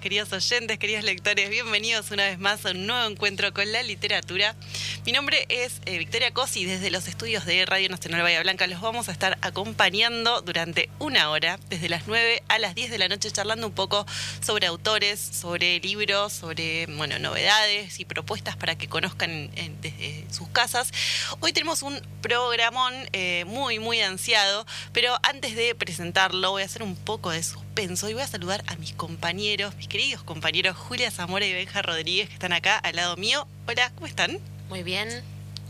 Queridos oyentes, queridos lectores, bienvenidos una vez más a un nuevo encuentro con la literatura. Mi nombre es eh, Victoria Cosi, desde los estudios de Radio Nacional Bahía Blanca los vamos a estar acompañando durante una hora, desde las 9 a las 10 de la noche, charlando un poco sobre autores, sobre libros, sobre bueno, novedades y propuestas para que conozcan desde sus casas. Hoy tenemos un programón eh, muy, muy ansiado, pero antes de presentarlo voy a hacer un poco de suspenso y voy a saludar a mis compañeros, mis queridos compañeros Julia Zamora y Benja Rodríguez, que están acá al lado mío. Hola, ¿cómo están? Muy bien.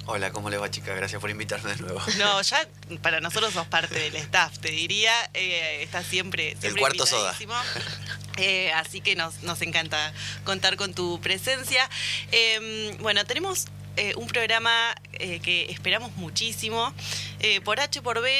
Hola, ¿cómo le va, chica? Gracias por invitarme de nuevo. No, ya para nosotros sos parte del staff, te diría. Eh, está siempre, siempre El cuarto soda. Eh, así que nos, nos encanta contar con tu presencia. Em, bueno, tenemos eh, un programa eh, que esperamos muchísimo. Eh, por H por B,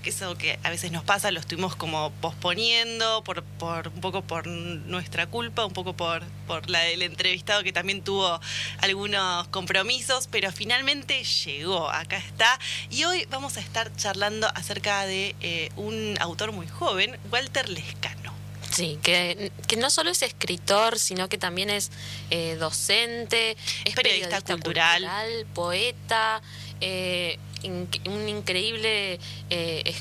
que es algo que a veces nos pasa, lo estuvimos como posponiendo, por, por un poco por nuestra culpa, un poco por, por la del entrevistado que también tuvo algunos compromisos, pero finalmente llegó, acá está. Y hoy vamos a estar charlando acerca de un autor muy joven, Walter Lescano. Sí, que, que, no solo es escritor, sino que también es eh, docente, es periodista, cultural. poeta, eh, un increíble eh,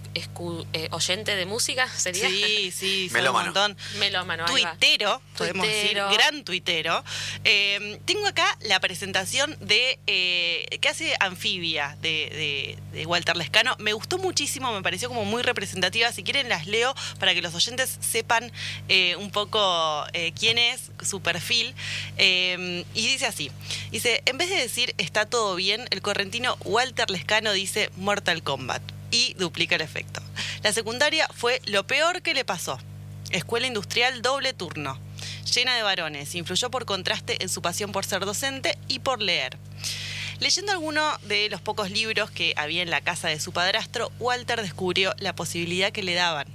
eh, oyente de música, ¿sería? Sí, sí, un montón. Melómano, tuitero, podemos decir, gran tuitero. Eh, tengo acá la presentación de que hace Anfibia de, Walter Lescano. Me gustó muchísimo, me pareció como muy representativa. Si quieren las leo para que los oyentes sepan un poco quién es, su perfil. y dice así, dice, en vez de decir está todo bien, el correntino Walter Lescano dice Mortal Kombat y duplica el efecto. La secundaria fue lo peor que le pasó. Escuela industrial doble turno, llena de varones, influyó por contraste en su pasión por ser docente y por leer. Leyendo alguno de los pocos libros que había en la casa de su padrastro, Walter descubrió la posibilidad que le daban,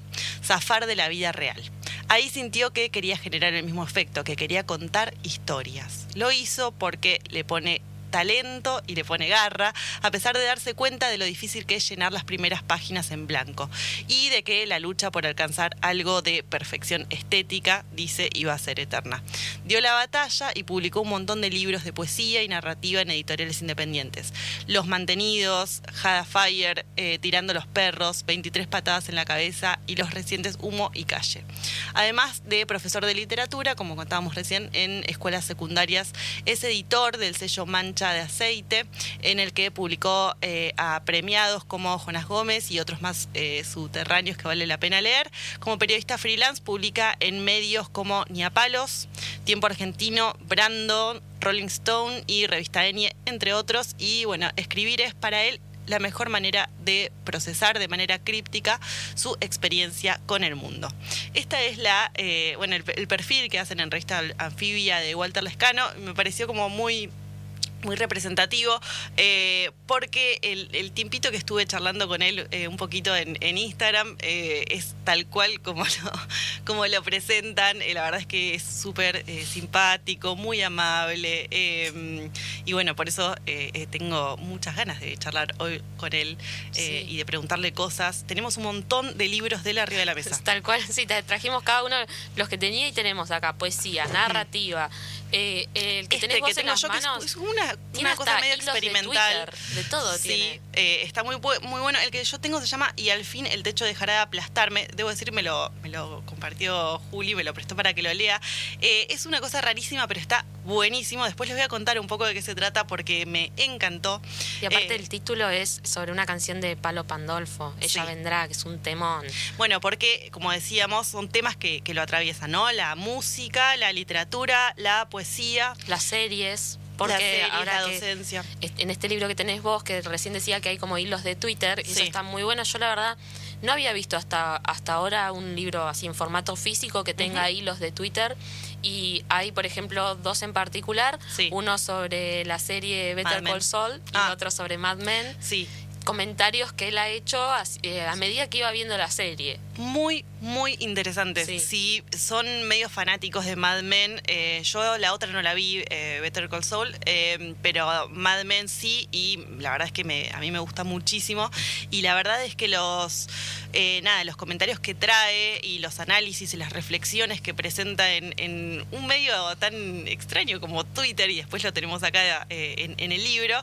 zafar de la vida real. Ahí sintió que quería generar el mismo efecto, que quería contar historias. Lo hizo porque le pone talento y le pone garra, a pesar de darse cuenta de lo difícil que es llenar las primeras páginas en blanco y de que la lucha por alcanzar algo de perfección estética, dice, iba a ser eterna. Dio la batalla y publicó un montón de libros de poesía y narrativa en editoriales independientes. Los Mantenidos, Hada Fire, eh, Tirando los Perros, 23 patadas en la cabeza y los recientes Humo y Calle. Además de profesor de literatura, como contábamos recién, en escuelas secundarias, es editor del sello Mancha de Aceite, en el que publicó eh, a premiados como Jonas Gómez y otros más eh, subterráneos que vale la pena leer. Como periodista freelance publica en medios como Niapalos, Tiempo Argentino, Brandon, Rolling Stone y Revista Enie, entre otros. Y bueno, escribir es para él la mejor manera de procesar de manera críptica su experiencia con el mundo. Esta es la, eh, bueno, el, el, perfil que hacen en revista Anfibia de Walter Lescano. Me pareció como muy muy representativo, eh, porque el, tiempito que estuve charlando con él eh, un poquito en, Instagram eh, es tal cual como lo, como lo presentan. la verdad es que es súper simpático, muy amable. y bueno, por eso tengo muchas ganas de charlar hoy con él y de preguntarle cosas. Tenemos un montón de libros de él arriba de la mesa. Tal cual, sí, trajimos cada uno los que tenía y tenemos acá poesía, narrativa. el que este tenés en las manos, es una una, cosa medio experimental. De, todo sí, eh, está muy, muy bueno. El que yo tengo se llama Y al fin el techo dejará de aplastarme. Debo decir, me lo, me lo compartió Juli, me lo prestó para que lo lea. Eh, es una cosa rarísima, pero está buenísimo. Después les voy a contar un poco de qué se trata porque me encantó. Y aparte eh, el título es sobre una canción de Palo Pandolfo. Ella vendrá, que es un temón. Bueno, porque, como decíamos, son temas que, que lo atraviesan, ¿no? La música, la literatura, la poesía. Las series. Porque ahora la docencia. en este libro que tenés vos, que recién decía que hay como hilos de Twitter, y eso está muy bueno. Yo la verdad no había visto hasta, hasta ahora un libro así en formato físico que tenga hilos de Twitter. Y hay, por ejemplo, dos en particular. Uno sobre la serie Better Call Saul y ah. otro sobre Mad Men. Sí comentarios que él ha hecho eh, a, medida que iba viendo la serie. Muy, muy interesantes. Si son medio fanáticos de Mad Men, eh, yo la otra no la vi, eh, Better Call Saul, pero Mad Men sí, y la verdad es que me, a mí me gusta muchísimo. Y la verdad es que los, nada, los comentarios que trae y los análisis y las reflexiones que presenta en, un medio tan extraño como Twitter, y después lo tenemos acá en, en, el libro,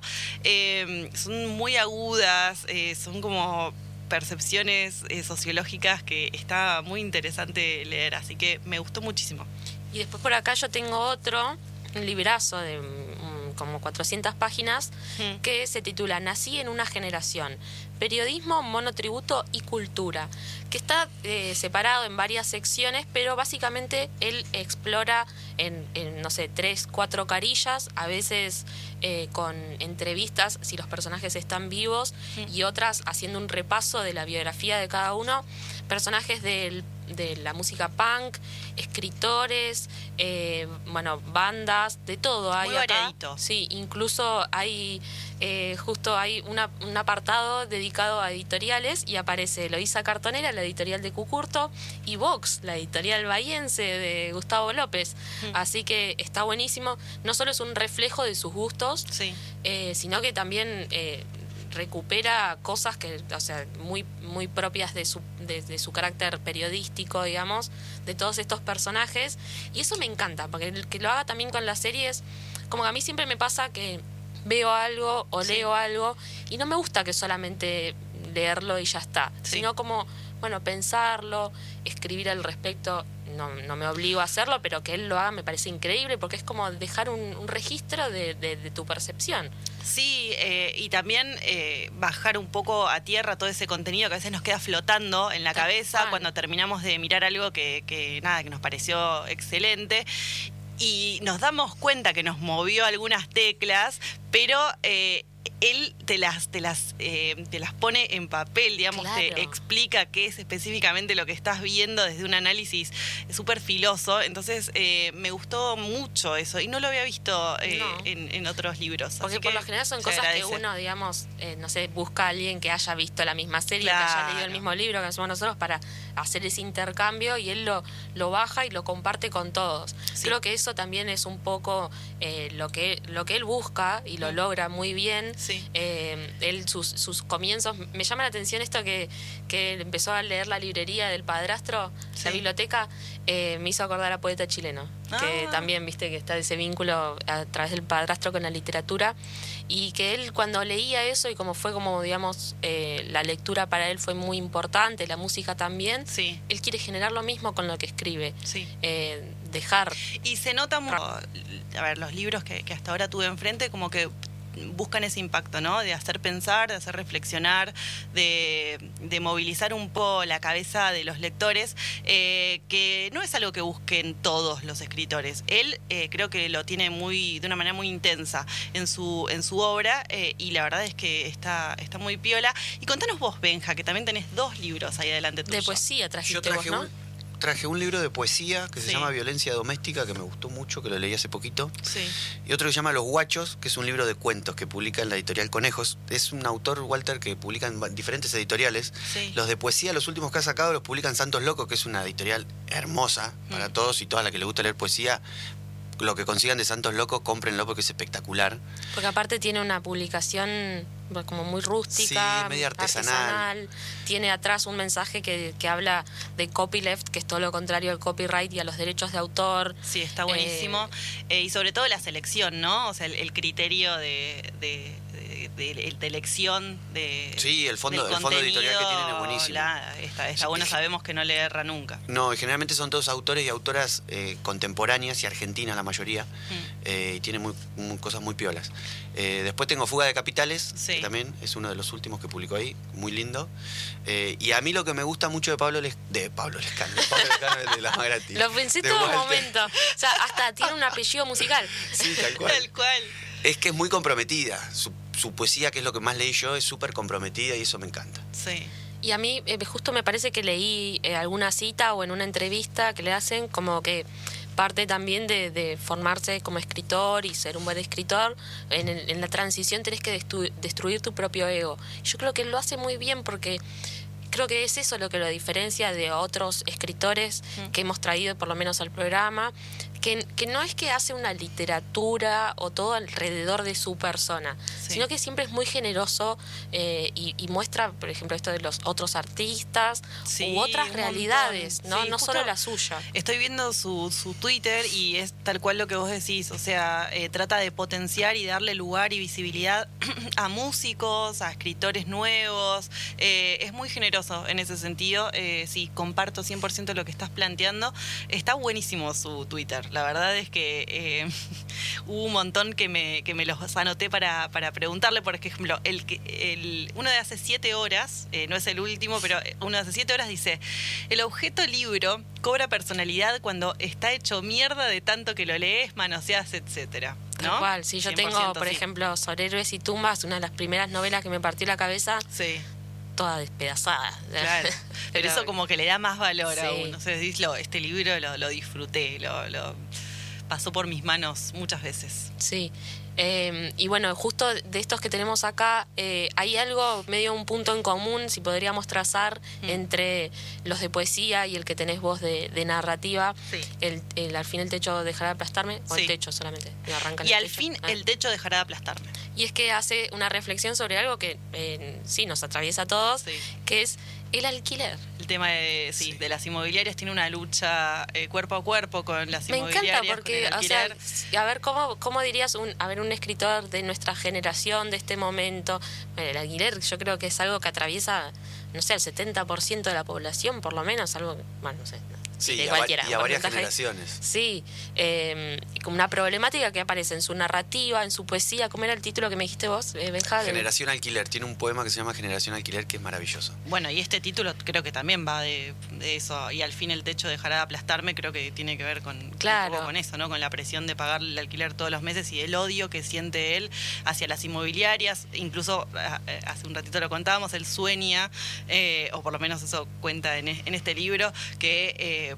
son muy agudas eh, son como percepciones eh, sociológicas que está muy interesante leer, así que me gustó muchísimo. Y después por acá yo tengo otro, un librazo de mm, como 400 páginas, mm. que se titula Nací en una generación, periodismo, monotributo y cultura, que está eh, separado en varias secciones, pero básicamente él explora en, no sé, tres, cuatro carillas, a veces eh, con entrevistas si los personajes están vivos y otras haciendo un repaso de la biografía de cada uno, personajes del de la música punk, escritores, eh, bueno, bandas, de todo hay acá. Sí, incluso hay eh, justo hay un apartado dedicado a editoriales y aparece Eloísa Cartonera, la editorial de Cucurto, y Vox, la editorial bahiense de Gustavo López. Mm. Así que está buenísimo. No solo es un reflejo de sus gustos, eh, sino que también recupera cosas que, o sea, muy, muy propias de su, de, su carácter periodístico, digamos, de todos estos personajes. Y eso me encanta, porque el que lo haga también con las series, como que a mí siempre me pasa que veo algo o leo algo y no me gusta que solamente leerlo y ya está, sino como, bueno, pensarlo, escribir al respecto no, no, me obligo a hacerlo, pero que él lo haga me parece increíble porque es como dejar un, registro de, tu percepción. Sí, eh, y también eh, bajar un poco a tierra todo ese contenido que a veces nos queda flotando en la cabeza cuando terminamos de mirar algo que, que, nada, que nos pareció excelente y nos damos cuenta que nos movió algunas teclas, pero eh, él te las, te las, eh, te las pone en papel, digamos, te explica qué es específicamente lo que estás viendo desde un análisis súper filoso. Entonces, eh, me gustó mucho eso y no lo había visto eh, en, otros libros. Porque por lo general son cosas que uno, digamos, no sé, busca a alguien que haya visto la misma serie, que haya leído el mismo libro que hacemos nosotros para hacer ese intercambio y él lo, lo baja y lo comparte con todos. Creo que eso también es un poco lo, que, lo que él busca y lo mm. logra muy bien. Eh, él, sus, sus, comienzos. Me llama la atención esto que, que empezó a leer la librería del padrastro, la biblioteca, eh, me hizo acordar a poeta chileno, que ah. también, viste, que está ese vínculo a través del padrastro con la literatura. Y que él cuando leía eso y como fue como, digamos, eh, la lectura para él fue muy importante, la música también, él quiere generar lo mismo con lo que escribe. dejar. Y se nota mucho, a ver, los libros que, que hasta ahora tuve enfrente, como que buscan ese impacto, ¿no? De hacer pensar, de hacer reflexionar, de, movilizar un poco la cabeza de los lectores, eh, que no es algo que busquen todos los escritores. Él eh, creo que lo tiene muy, de una manera muy intensa en su, en su obra eh, y la verdad es que está, está muy piola. Y contanos vos, Benja, que también tenés dos libros ahí adelante tuyo. De poesía trajiste vos, ¿no? Traje un libro de poesía que se llama Violencia Doméstica, que me gustó mucho, que lo leí hace poquito. Sí. Y otro que se llama Los Guachos, que es un libro de cuentos que publica en la editorial Conejos. Es un autor, Walter, que publica en diferentes editoriales. Los de poesía, los últimos que ha sacado, los publican Santos Locos, que es una editorial hermosa para mm. todos y todas las que les gusta leer poesía lo que consigan de Santos Locos, cómprenlo porque es espectacular. Porque aparte tiene una publicación como muy rústica, medio artesanal. Tiene atrás un mensaje que, que, habla de copyleft, que es todo lo contrario al copyright y a los derechos de autor. Sí, está buenísimo. Eh, eh, y sobre todo la selección, ¿no? O sea, el, criterio de de, elección de. Sí, el fondo, el fondo editorial que tienen es buenísimo. está, bueno, sabemos que no le erra nunca. No, y generalmente son todos autores y autoras eh, contemporáneas y argentinas la mayoría. Mm. Eh, y tienen muy, cosas muy piolas. Eh, después tengo Fuga de Capitales, que también es uno de los últimos que publicó ahí, muy lindo. y a mí lo que me gusta mucho de Pablo Les, de Pablo Lescano, Pablo Lescano de las más gratis. Lo pensé todo un momento. O sea, hasta tiene un apellido musical. Sí, tal cual. Tal cual. Es que es muy comprometida. Su su poesía, que es lo que más leí yo, es súper comprometida y eso me encanta. Sí. Y a mí eh, justo me parece que leí eh, alguna cita o en una entrevista que le hacen como que parte también de, formarse como escritor y ser un buen escritor. En, la transición tenés que destruir tu propio ego. Yo creo que él lo hace muy bien porque creo que es eso lo que lo diferencia de otros escritores que hemos traído por lo menos al programa, que, no es que hace una literatura o todo alrededor de su persona, sino que siempre es muy generoso eh, y, muestra, por ejemplo, esto de los otros artistas u otras realidades, no, no solo la suya. Estoy viendo su, su Twitter y es tal cual lo que vos decís, o sea, eh, trata de potenciar y darle lugar y visibilidad a músicos, a escritores nuevos, eh, es muy generoso en ese sentido, sí, comparto 100% lo que estás planteando, está buenísimo su Twitter la verdad es que eh, hubo un montón que me, que me los anoté para, para preguntarle, por ejemplo, el, el, uno de hace siete horas, eh, no es el último, pero uno de hace siete horas dice, el objeto libro cobra personalidad cuando está hecho mierda de tanto que lo lees, manoseas, etcétera. ¿no? Igual, si yo tengo, por ejemplo, Sobre héroes y tumbas, una de las primeras novelas que me partió la cabeza. Sí toda despedazada. Claro. Pero, eso como que le da más valor a uno. O este libro lo, lo disfruté, lo, lo, pasó por mis manos muchas veces. Sí. Em, y bueno, justo de estos que tenemos acá, eh, hay algo, medio un punto en común, si podríamos trazar, mm. entre los de poesía y el que tenés vos de, narrativa. El, al fin el techo dejará de aplastarme, o el techo solamente. y al fin ah. el techo dejará de aplastarme. Y es que hace una reflexión sobre algo que sí nos atraviesa a todos, que es el alquiler. Tema de, sí, de las inmobiliarias tiene una lucha eh, cuerpo a cuerpo con las inmobiliarias. Me encanta porque, o sea, a ver, ¿cómo, cómo dirías, un, a ver, un escritor de nuestra generación, de este momento? el alquiler yo creo que es algo que atraviesa, no sé, el 70% de la población, por lo menos, algo, bueno, no sé, Sí, y, a, varias generaciones. Sí, eh, como una problemática que aparece en su narrativa, en su poesía. ¿Cómo era el título que me dijiste vos, eh, Generación Alquiler. Tiene un poema que se llama Generación Alquiler que es maravilloso. Bueno, y este título creo que también va de, eso. Y al fin el techo dejará de aplastarme. Creo que tiene que ver con, claro. con eso, ¿no? Con la presión de pagar el alquiler todos los meses y el odio que siente él hacia las inmobiliarias. Incluso eh, hace un ratito lo contábamos, él sueña, o por lo menos eso cuenta en, en este libro, que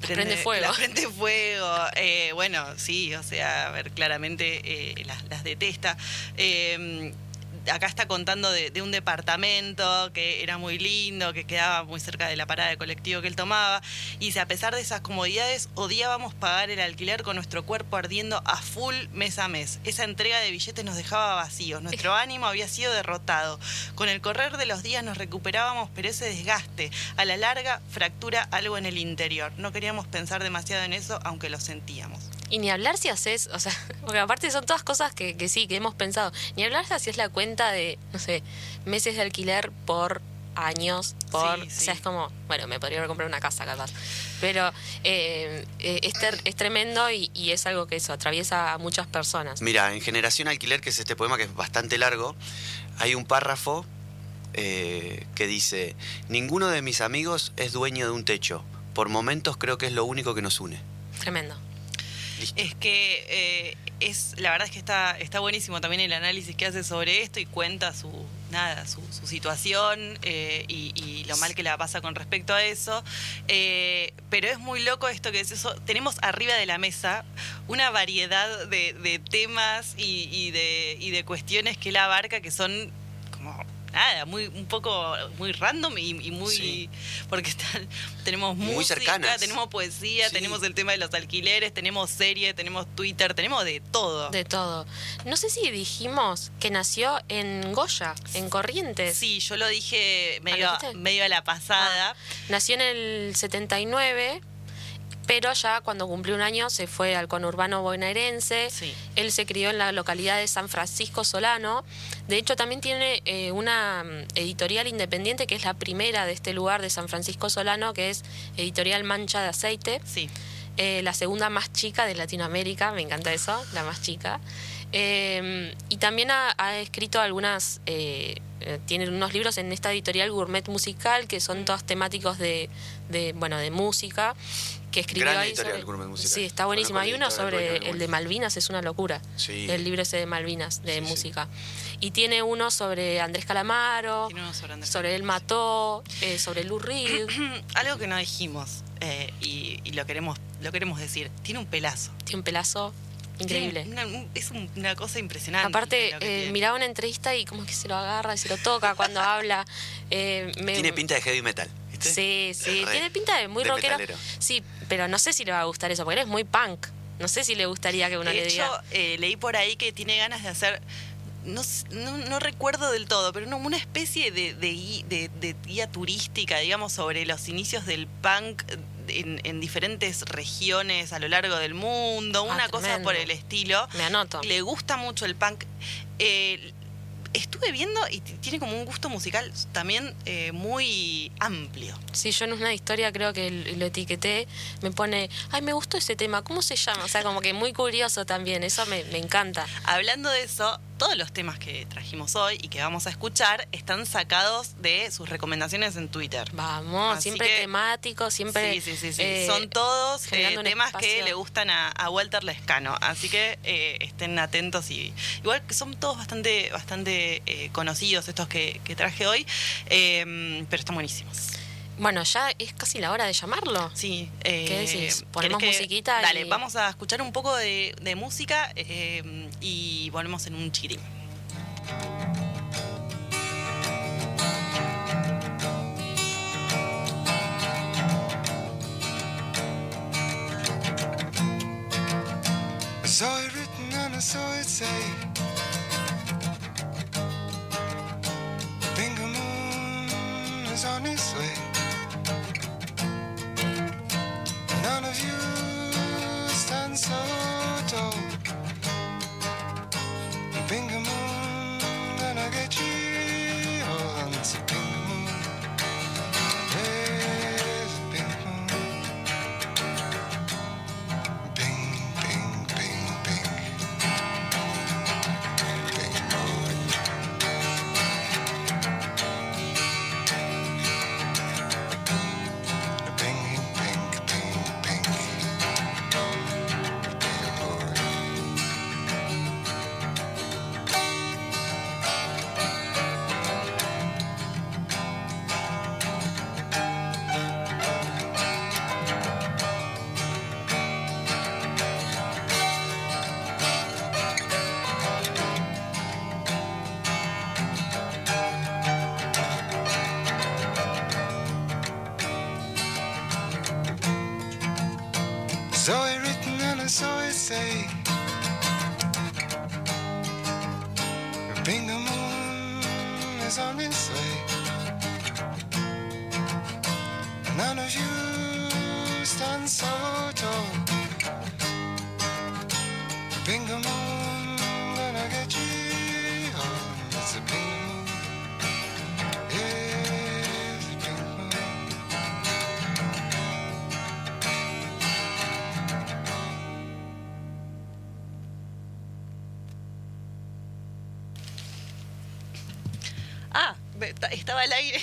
prende, fuego. La prende fuego. Eh, bueno, sí, o sea, a ver, claramente eh, las, las, detesta. Eh, acá está contando de, un departamento que era muy lindo, que quedaba muy cerca de la parada de colectivo que él tomaba. Y dice, a pesar de esas comodidades, odiábamos pagar el alquiler con nuestro cuerpo ardiendo a full mes a mes. Esa entrega de billetes nos dejaba vacíos. Nuestro ánimo había sido derrotado. Con el correr de los días nos recuperábamos, pero ese desgaste a la larga fractura algo en el interior. No queríamos pensar demasiado en eso, aunque lo sentíamos. Y ni hablar si haces, o sea, porque aparte son todas cosas que, que sí, que hemos pensado. Ni hablar si haces la cuenta de, no sé, meses de alquiler por años, por. O sea, es como, bueno, me podría comprar una casa capaz. Pero eh, eh es, es, tremendo y, y, es algo que eso atraviesa a muchas personas. Mira, en Generación Alquiler, que es este poema que es bastante largo, hay un párrafo eh, que dice: Ninguno de mis amigos es dueño de un techo. Por momentos creo que es lo único que nos une. Tremendo. Es que eh, es la verdad es que está, está buenísimo también el análisis que hace sobre esto y cuenta su nada su, situación eh, y, lo mal que la pasa con respecto a eso. Eh, pero es muy loco esto que es eso. Tenemos arriba de la mesa una variedad de, temas y, de, y de cuestiones que él abarca que son nada, muy un poco muy random y, muy porque tenemos música, tenemos poesía, tenemos el tema de los alquileres, tenemos serie, tenemos Twitter, tenemos de todo. De todo. No sé si dijimos que nació en Goya, en Corrientes. Sí, yo lo dije medio, medio a la pasada. Ah, nació en el 79 pero ya cuando cumplió un año se fue al conurbano bonaerense. Él se crió en la localidad de San Francisco Solano. De hecho, también tiene eh, una mm, editorial independiente que es la primera de este lugar de San Francisco Solano, que es Editorial Mancha de Aceite. Sí. Eh, la segunda más chica de Latinoamérica, me encanta eso, la más chica. Eh, y también ha, escrito algunas, tiene unos libros en esta editorial Gourmet Musical, que son todos temáticos de, de bueno, de música que escribió ahí. sí, está buenísimo. Hay uno sobre el de Malvinas, es una locura. El libro ese de Malvinas, de música. Y tiene uno sobre Andrés Calamaro, sobre, El Mató, eh, sobre Lou Reed. Algo que no dijimos eh, y, lo queremos lo queremos decir, tiene un pelazo. Tiene un pelazo increíble. es una cosa impresionante. Aparte, eh, miraba una entrevista y como que se lo agarra y se lo toca cuando habla. Eh, tiene pinta de heavy metal. Sí, sí, tiene pinta de muy rockero. Sí, pero no sé si le va a gustar eso, porque él es muy punk. No sé si le gustaría que uno de le hecho, eh, leí por ahí que tiene ganas de hacer no, no, recuerdo del todo, pero una especie de, de, guía turística, digamos, sobre los inicios del punk en, diferentes regiones a lo largo del mundo, ah, una cosa por el estilo. Me anoto. Le gusta mucho el punk. Eh, estuve viendo y tiene como un gusto musical también eh, muy amplio. Sí, yo en una historia creo que lo etiqueté, me pone, ay, me gustó ese tema, ¿cómo se llama? O sea, como que muy curioso también, eso me, me encanta. Hablando de eso, todos los temas que trajimos hoy y que vamos a escuchar están sacados de sus recomendaciones en Twitter. Vamos, siempre temáticos, siempre. Sí, sí, sí. Eh, Son todos eh, temas que le gustan a, Walter Lescano. Así que eh, estén atentos y. Igual que son todos bastante, bastante conocidos estos que, traje hoy, pero están buenísimos. Bueno, ya es casi la hora de llamarlo. Sí. ¿Qué decís? ¿Ponemos musiquita? Dale, vamos a escuchar un poco de, música y volvemos en un chiquitín. saw it written and I saw it say Bingo Moon is on its way None of you stand so estaba al aire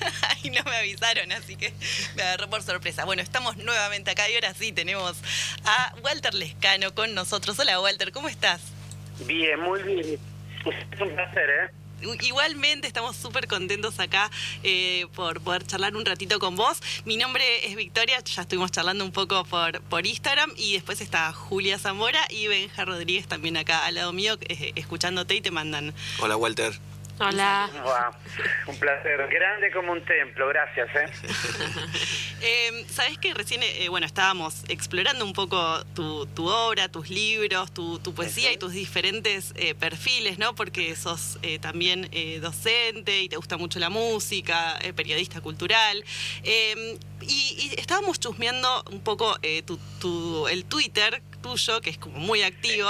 y no me avisaron, así que me agarró por sorpresa. Bueno, estamos nuevamente acá y ahora sí tenemos a Walter Lescano con nosotros. Hola Walter, ¿cómo estás? Bien, muy bien. Es un placer, ¿eh? Igualmente estamos súper contentos acá eh, por poder charlar un ratito con vos. Mi nombre es Victoria, ya estuvimos charlando un poco por, por Instagram y después está Julia Zamora y Benja Rodríguez también acá al lado mío eh, escuchándote y te mandan. Hola Walter. Hola. un placer. Grande como un templo, gracias. ¿eh? eh Sabes que recién, eh, bueno, estábamos explorando un poco tu, tu obra, tus libros, tu, tu poesía y tus diferentes eh, perfiles, ¿no? Porque sos eh, también eh, docente y te gusta mucho la música, periodista cultural. Y, y, estábamos chusmeando un poco tu, tu, el Twitter tuyo, que es como muy activo.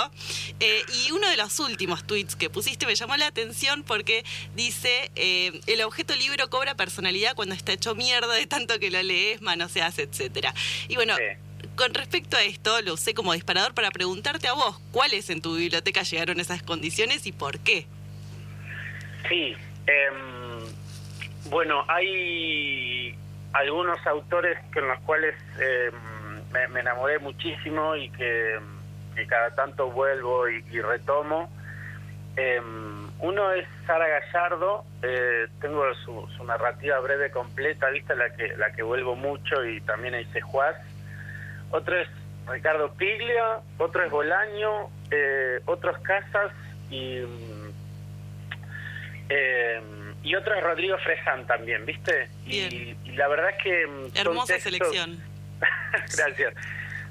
Eh, y uno de los últimos tweets que pusiste me llamó la atención porque dice, eh, el objeto libro cobra personalidad cuando está hecho mierda de tanto que lo lees, manoseas, etcétera. Y bueno... Con respecto a esto, lo usé como disparador para preguntarte a vos, ¿cuáles en tu biblioteca llegaron esas condiciones y por qué? Sí, em, bueno, hay algunos autores con los cuales eh, me, enamoré muchísimo y que, cada tanto vuelvo y, retomo. Em, uno es Sara Gallardo, eh, tengo su, narrativa breve completa, vista la que la que vuelvo mucho y también hice Juaz. otro es Ricardo Piglia, otro es Bolaño, eh, otros Casas y, eh, y otro es Rodrigo Fresán también, ¿viste? Y, la verdad es que... Mm, Hermosa selección. Gracias.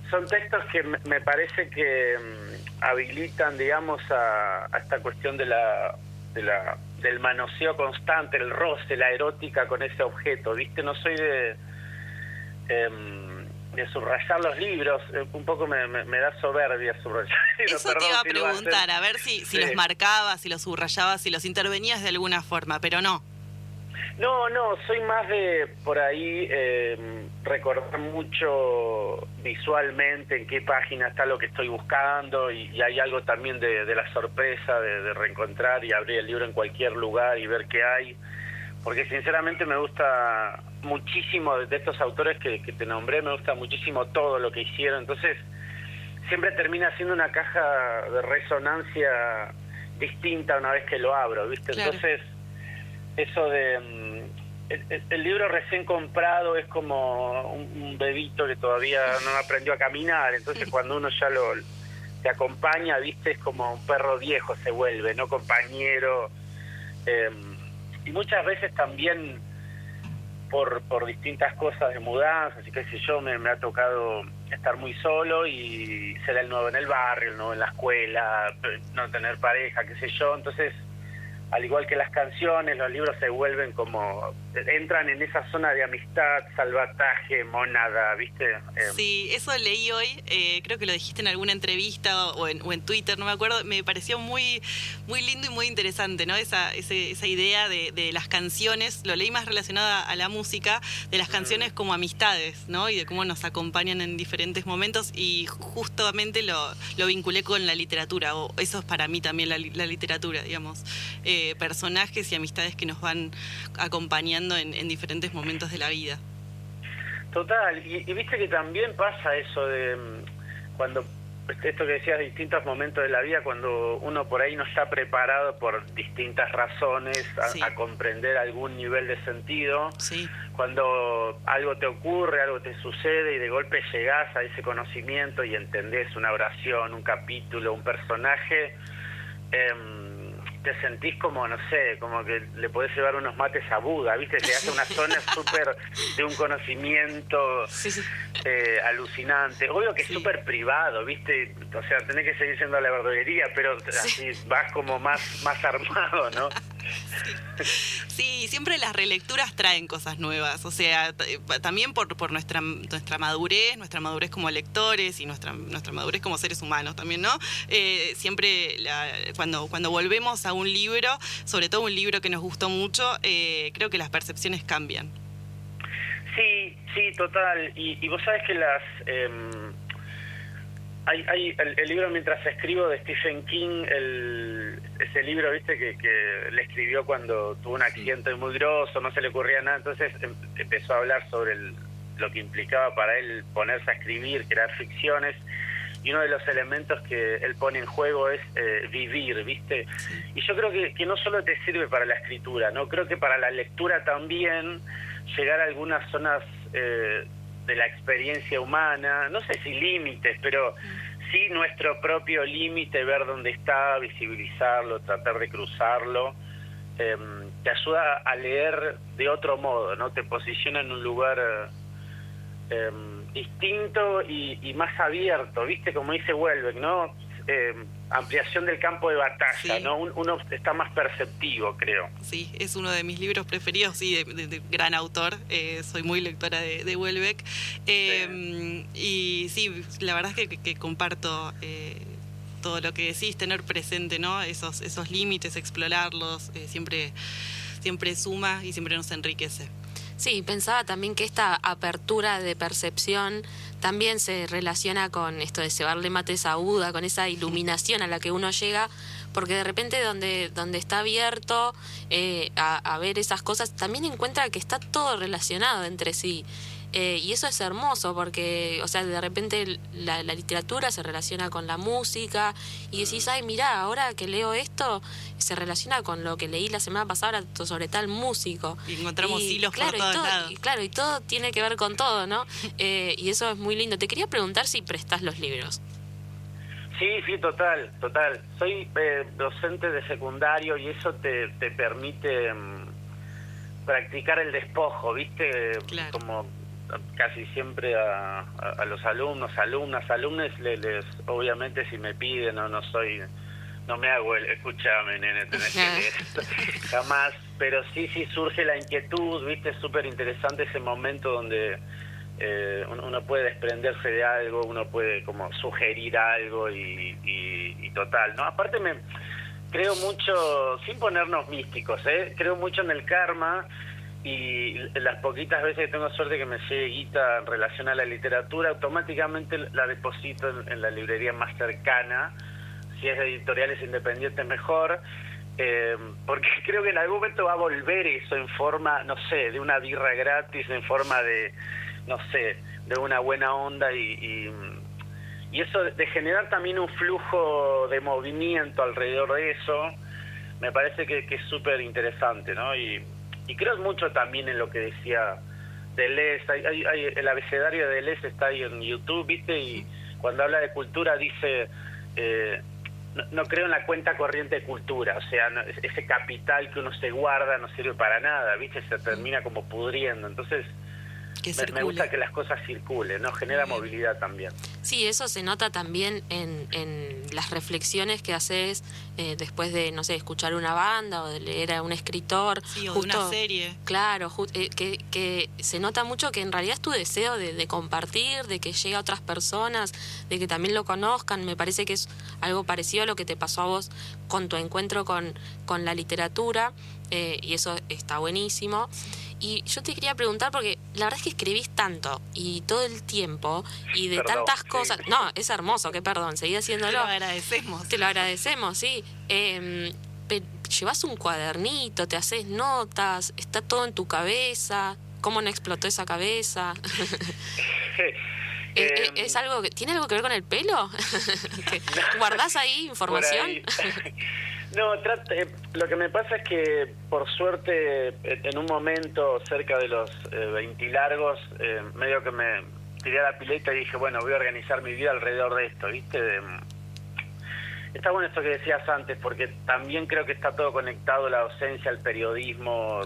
Son textos que me parece que mm, habilitan, digamos, a, esta cuestión de la, de la del manoseo constante, el roce, la erótica con ese objeto, ¿viste? No soy de... Em, de subrayar los libros, eh, un poco me, da soberbia subrayar. Eso te iba a preguntar, a, ver si, si los marcabas, si los subrayabas, si los intervenías de alguna forma, pero no. No, no, soy más de por ahí eh, recordar mucho visualmente en qué página está lo que estoy buscando y, hay algo también de, la sorpresa de, de, reencontrar y abrir el libro en cualquier lugar y ver qué hay, porque sinceramente me gusta muchísimo de estos autores que, te nombré, me gusta muchísimo todo lo que hicieron, entonces siempre termina siendo una caja de resonancia distinta una vez que lo abro, ¿viste? Entonces, eso de... Mm, el, libro recién comprado es como un, bebito que todavía no aprendió a caminar, entonces cuando uno ya lo te acompaña, ¿viste? Es como un perro viejo se vuelve, ¿no? Compañero. Em, y muchas veces también por, por distintas cosas de mudanza, así que si yo, me, ha tocado estar muy solo y ser el nuevo en el barrio, el nuevo en la escuela, no tener pareja, qué sé yo, entonces al igual que las canciones, los libros se vuelven como, entran en esa zona de amistad, salvataje, monada, ¿viste? Em, sí, eso leí hoy, eh, creo que lo dijiste en alguna entrevista o en, o en, Twitter, no me acuerdo, me pareció muy, muy lindo y muy interesante, ¿no? Esa, esa idea de, de, las canciones, lo leí más relacionada a la música, de las canciones como amistades, ¿no? Y de cómo nos acompañan en diferentes momentos y justamente lo, lo vinculé con la literatura, o eso es para mí también la, la literatura, digamos. Eh, personajes y amistades que nos van acompañando en, diferentes momentos de la vida. Total, y, viste que también pasa eso de mm, cuando esto que decías, distintos momentos de la vida, cuando uno por ahí no está preparado por distintas razones a, comprender algún nivel de sentido, cuando algo te ocurre, algo te sucede y de golpe llegás a ese conocimiento y entendés una oración, un capítulo, un personaje, eh, te sentís como, no sé, como que le podés llevar unos mates a Buda, ¿viste? Te hace una zona súper de un conocimiento eh, alucinante. Obvio que es súper privado, ¿viste? O sea, tenés que seguir siendo a la verdulería, pero así vas como más, más armado, ¿no? Sí, siempre las relecturas traen cosas nuevas, o sea, también por, por nuestra, nuestra madurez, nuestra madurez como lectores y nuestra, nuestra madurez como seres humanos también, ¿no? Eh, siempre cuando, cuando volvemos a un libro, sobre todo un libro que nos gustó mucho, eh, creo que las percepciones cambian. Sí, sí, total. Y, vos sabes que las... Em, hay, el, libro Mientras escribo de Stephen King, el, ese libro, viste, que, que, le escribió cuando tuvo un accidente muy grosso, no se le ocurría nada, entonces em, empezó a hablar sobre lo que implicaba para él ponerse a escribir, crear ficciones, y uno de los elementos que él pone en juego es eh, vivir, ¿viste? Y yo creo que, que no solo te sirve para la escritura, ¿no? Creo que para la lectura también llegar a algunas zonas... Eh, de la experiencia humana, no sé si límites, pero sí nuestro propio límite, ver dónde está, visibilizarlo, tratar de cruzarlo, em, te ayuda a leer de otro modo, ¿no? Te posiciona en un lugar em, distinto y, y, más abierto, ¿viste? Como dice Welbeck, ¿no? Eh, ampliación del campo de batalla, ¿no? uno está más perceptivo, creo. Sí, es uno de mis libros preferidos y de, gran autor. Eh, soy muy lectora de, de Welbeck. Em, y sí, la verdad es que, comparto eh, todo lo que decís, tener presente, ¿no? Esos, esos límites, explorarlos, siempre, siempre suma y siempre nos enriquece. Sí, pensaba también que esta apertura de percepción también se relaciona con esto de cebarle mates a Buda, con esa iluminación a la que uno llega, porque de repente donde, donde está abierto eh, a, ver esas cosas, también encuentra que está todo relacionado entre sí. Eh, y eso es hermoso porque, o sea, de repente la, literatura se relaciona con la música y decís, ay, mira, ahora que leo esto, se relaciona con lo que leí la semana pasada sobre tal músico. Y encontramos hilos por todos lados. Y, claro, y todo tiene que ver con todo, ¿no? Eh, y eso es muy lindo. Te quería preguntar si prestas los libros. Sí, sí, total, total. Soy eh, docente de secundario y eso te, te permite mm, practicar el despojo, ¿viste? Como casi siempre a, a, los alumnos, alumnas, alumnos, les, les, obviamente si me piden o no, soy, no me hago el, escúchame, nene, tenés que leer jamás, pero sí, sí surge la inquietud, ¿viste? Es súper interesante ese momento donde eh, uno puede desprenderse de algo, uno puede como sugerir algo y, total, ¿no? Aparte me creo mucho, sin ponernos místicos, ¿eh? creo mucho en el karma y las poquitas veces que tengo suerte que me llegue guita en relación a la literatura, automáticamente la deposito en, la librería más cercana, si es de editoriales independientes mejor, eh, porque creo que en algún momento va a volver eso en forma, no sé, de una birra gratis, en forma de no sé, de una buena onda y, y, eso de generar también un flujo de movimiento alrededor de eso, me parece que, es súper interesante, ¿no? Y, y, creo mucho también en lo que decía Deleuze, hay, hay, el abecedario de Deleuze está ahí en YouTube, ¿viste? Y cuando habla de cultura dice... Eh, no, creo en la cuenta corriente de cultura, o sea, ese capital que uno se guarda no sirve para nada, ¿viste? Se termina como pudriendo. Entonces, me, gusta que las cosas circulen, ¿no? Genera movilidad también. Sí, eso se nota también en, en las reflexiones que haces eh, después de, no sé, escuchar una banda o de leer a un escritor. Sí, o una serie. Claro, eh, que, que, se nota mucho que en realidad es tu deseo de, de, compartir, de que llegue a otras personas, de que también lo conozcan. Me parece que es algo parecido a lo que te pasó a vos con tu encuentro con, con la literatura eh, y eso está buenísimo. Y yo te quería preguntar, porque la verdad es que escribís tanto y todo el tiempo y de tantas cosas. No, es hermoso, que perdón, seguí haciéndolo. Te lo agradecemos. Te lo agradecemos, sí. Eh, llevas un cuadernito, te haces notas, está todo en tu cabeza. ¿Cómo no explotó esa cabeza? ¿Es, es, algo que, ¿Tiene algo que ver con el pelo? ¿Guardás ahí información? No, eh, lo que me pasa es que por suerte en un momento cerca de los eh, largos, eh, medio que me tiré a la pileta y dije, bueno, voy a organizar mi vida alrededor de esto, ¿viste? está bueno esto que decías antes, porque también creo que está todo conectado, la docencia, el periodismo,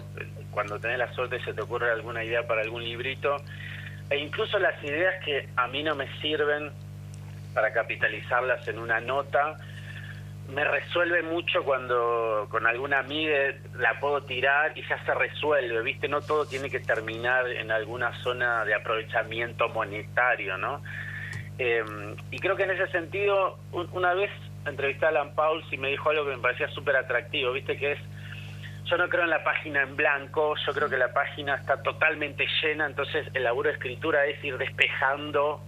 cuando tenés la suerte se te ocurre alguna idea para algún librito, e incluso las ideas que a mí no me sirven para capitalizarlas en una nota, me resuelve mucho cuando con alguna amiga la puedo tirar y ya se resuelve, ¿viste? No todo tiene que terminar en alguna zona de aprovechamiento monetario, ¿no? Em, y creo que en ese sentido, una vez entrevisté a Alan Pauls y me dijo algo que me parecía súper atractivo, ¿viste? Que es, yo no creo en la página en blanco, yo creo que la página está totalmente llena, entonces el laburo de escritura es ir despejando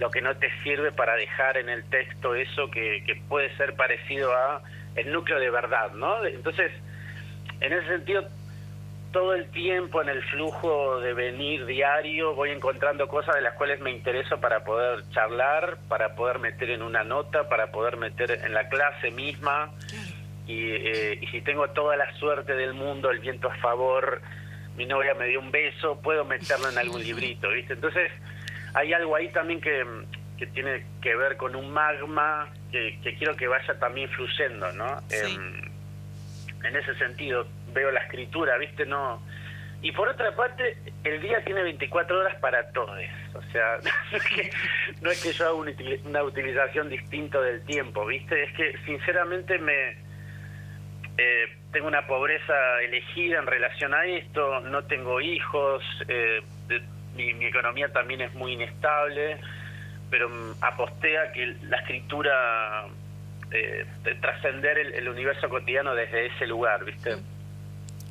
lo que no te sirve para dejar en el texto eso que, que puede ser parecido a el núcleo de verdad, ¿no? Entonces, en ese sentido, todo el tiempo en el flujo de venir diario voy encontrando cosas de las cuales me intereso para poder charlar, para poder meter en una nota, para poder meter en la clase misma. Y, eh, y si tengo toda la suerte del mundo, el viento a favor, mi novia me dio un beso, puedo meterlo en algún librito, ¿viste? Entonces, hay algo ahí también que, tiene que ver con un magma que, quiero que vaya también fluyendo, ¿no? Em, en ese sentido, veo la escritura, ¿viste? No. Y por otra parte, el día tiene 24 horas para todos. O sea, no es que, yo haga una, utilización distinta del tiempo, ¿viste? Es que sinceramente me. Eh, tengo una pobreza elegida en relación a esto, no tengo hijos, eh, mi, economía también es muy inestable, pero mm, aposté a que la escritura, eh, trascender el, universo cotidiano desde ese lugar, ¿viste?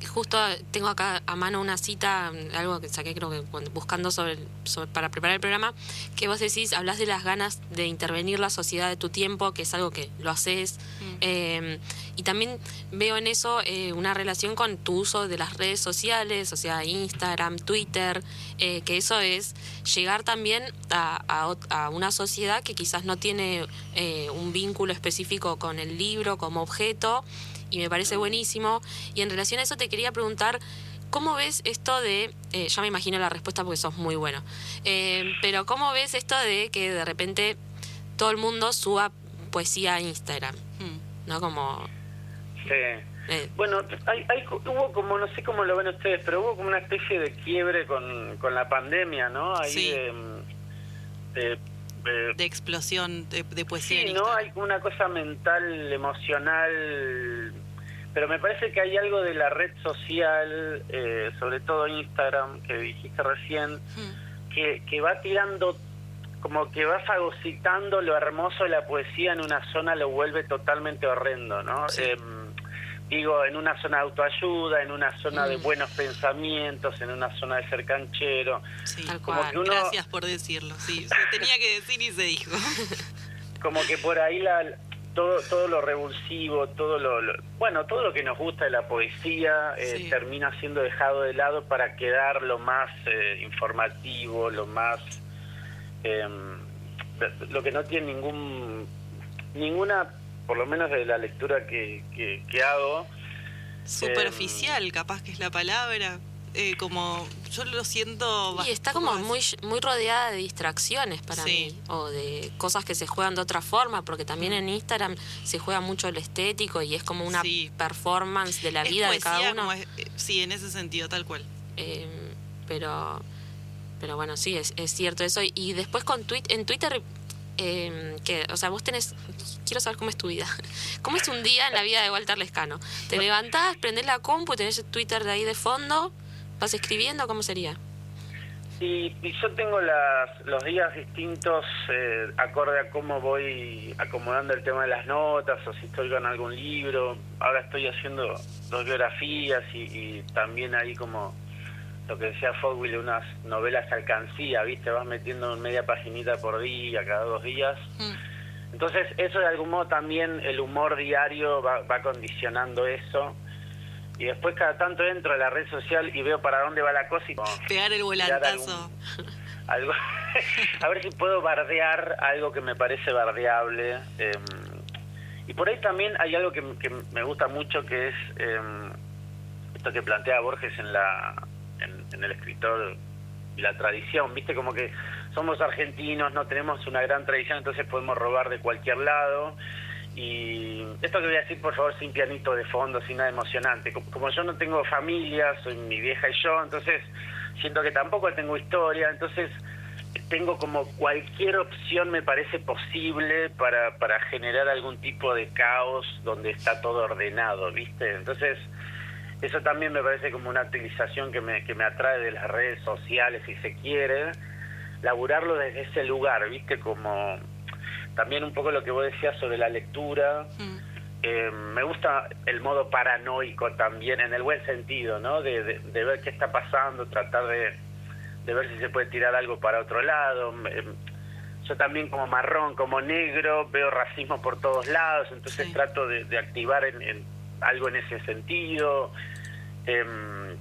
Justo tengo acá a mano una cita, algo que saqué creo que buscando sobre, para preparar el programa, que vos decís, hablas de las ganas de intervenir la sociedad de tu tiempo, que es algo que lo haces. Mm. Em, y también veo en eso eh, una relación con tu uso de las redes sociales, o sea, Instagram, Twitter, eh, que eso es llegar también a, a, una sociedad que quizás no tiene eh, un vínculo específico con el libro como objeto y me parece buenísimo. Y en relación a eso te quería preguntar, ¿cómo ves esto de, eh, ya me imagino la respuesta porque sos muy bueno, eh, pero ¿cómo ves esto de que de repente todo el mundo suba poesía a Instagram? Hmm. ¿No? Como... Sí. Eh. Bueno, hay, hubo como, no sé cómo lo ven ustedes, pero hubo como una especie de quiebre con, con la pandemia, ¿no? Ahí sí. de, de, explosión de, poesía. Sí, ¿no? Hay una cosa mental, emocional, pero me parece que hay algo de la red social, eh, sobre todo Instagram, que dijiste recién, hmm. que, que va tirando, como que va fagocitando lo hermoso de la poesía en una zona, lo vuelve totalmente horrendo, ¿no? Em, digo, en una zona de autoayuda, en una zona de mm. buenos pensamientos, en una zona de ser canchero. Sí, como que uno, Gracias por decirlo, sí, se tenía que decir y se dijo. Como que por ahí la, todo, todo lo revulsivo, todo lo, bueno, todo lo que nos gusta de la poesía eh, termina siendo dejado de lado para quedar lo más eh, informativo, lo más, em, lo que no tiene ningún, ninguna por lo menos de la lectura que, que, hago. Superficial, em, capaz que es la palabra. Eh, como yo lo siento y está como muy muy rodeada de distracciones para mí o de cosas que se juegan de otra forma porque también en Instagram se juega mucho el estético y es como una performance de la vida de cada uno. eh, sí en ese sentido tal cual. Em, pero pero bueno sí es, es cierto eso. Y después con tweet en Twitter eh, que, o sea, vos tenés, quiero saber cómo es tu vida. ¿Cómo es un día en la vida de Walter Lescano? ¿Te levantás, prendés la compu, tenés Twitter de ahí de fondo, vas escribiendo? ¿Cómo sería? Y, yo tengo las, los días distintos eh, acorde a cómo voy acomodando el tema de las notas o si estoy con algún libro. Ahora estoy haciendo dos biografías y, y también ahí como lo que decía Fogwill, unas novelas alcancía, ¿viste? Vas metiendo media paginita por día, cada dos días. Mm. Entonces, eso de algún modo también, el humor diario va, va condicionando eso. Y después cada tanto entro a la red social y veo para dónde va la cosa y... Pegar el volantazo. Algo, a ver si puedo bardear algo que me parece bardeable. Em, y por ahí también hay algo que, me gusta mucho, que es em, esto que plantea Borges en la en, el escritor la tradición, viste como que somos argentinos, no tenemos una gran tradición, entonces podemos robar de cualquier lado. Y esto que voy a decir, por favor, sin pianito de fondo, sin nada emocionante. Como, yo no tengo familia, soy mi vieja y yo, entonces siento que tampoco tengo historia, entonces tengo como cualquier opción me parece posible para, para generar algún tipo de caos donde está todo ordenado, ¿viste? Entonces, eso también me parece como una utilización que me, que me atrae de las redes sociales, si se quiere, laburarlo desde ese lugar, ¿viste? Como también un poco lo que vos decías sobre la lectura. Mm. Eh, me gusta el modo paranoico también, en el buen sentido, ¿no? De, de, ver qué está pasando, tratar de, de, ver si se puede tirar algo para otro lado. yo también como marrón, como negro, veo racismo por todos lados, entonces trato de, activar en, algo en ese sentido. Em,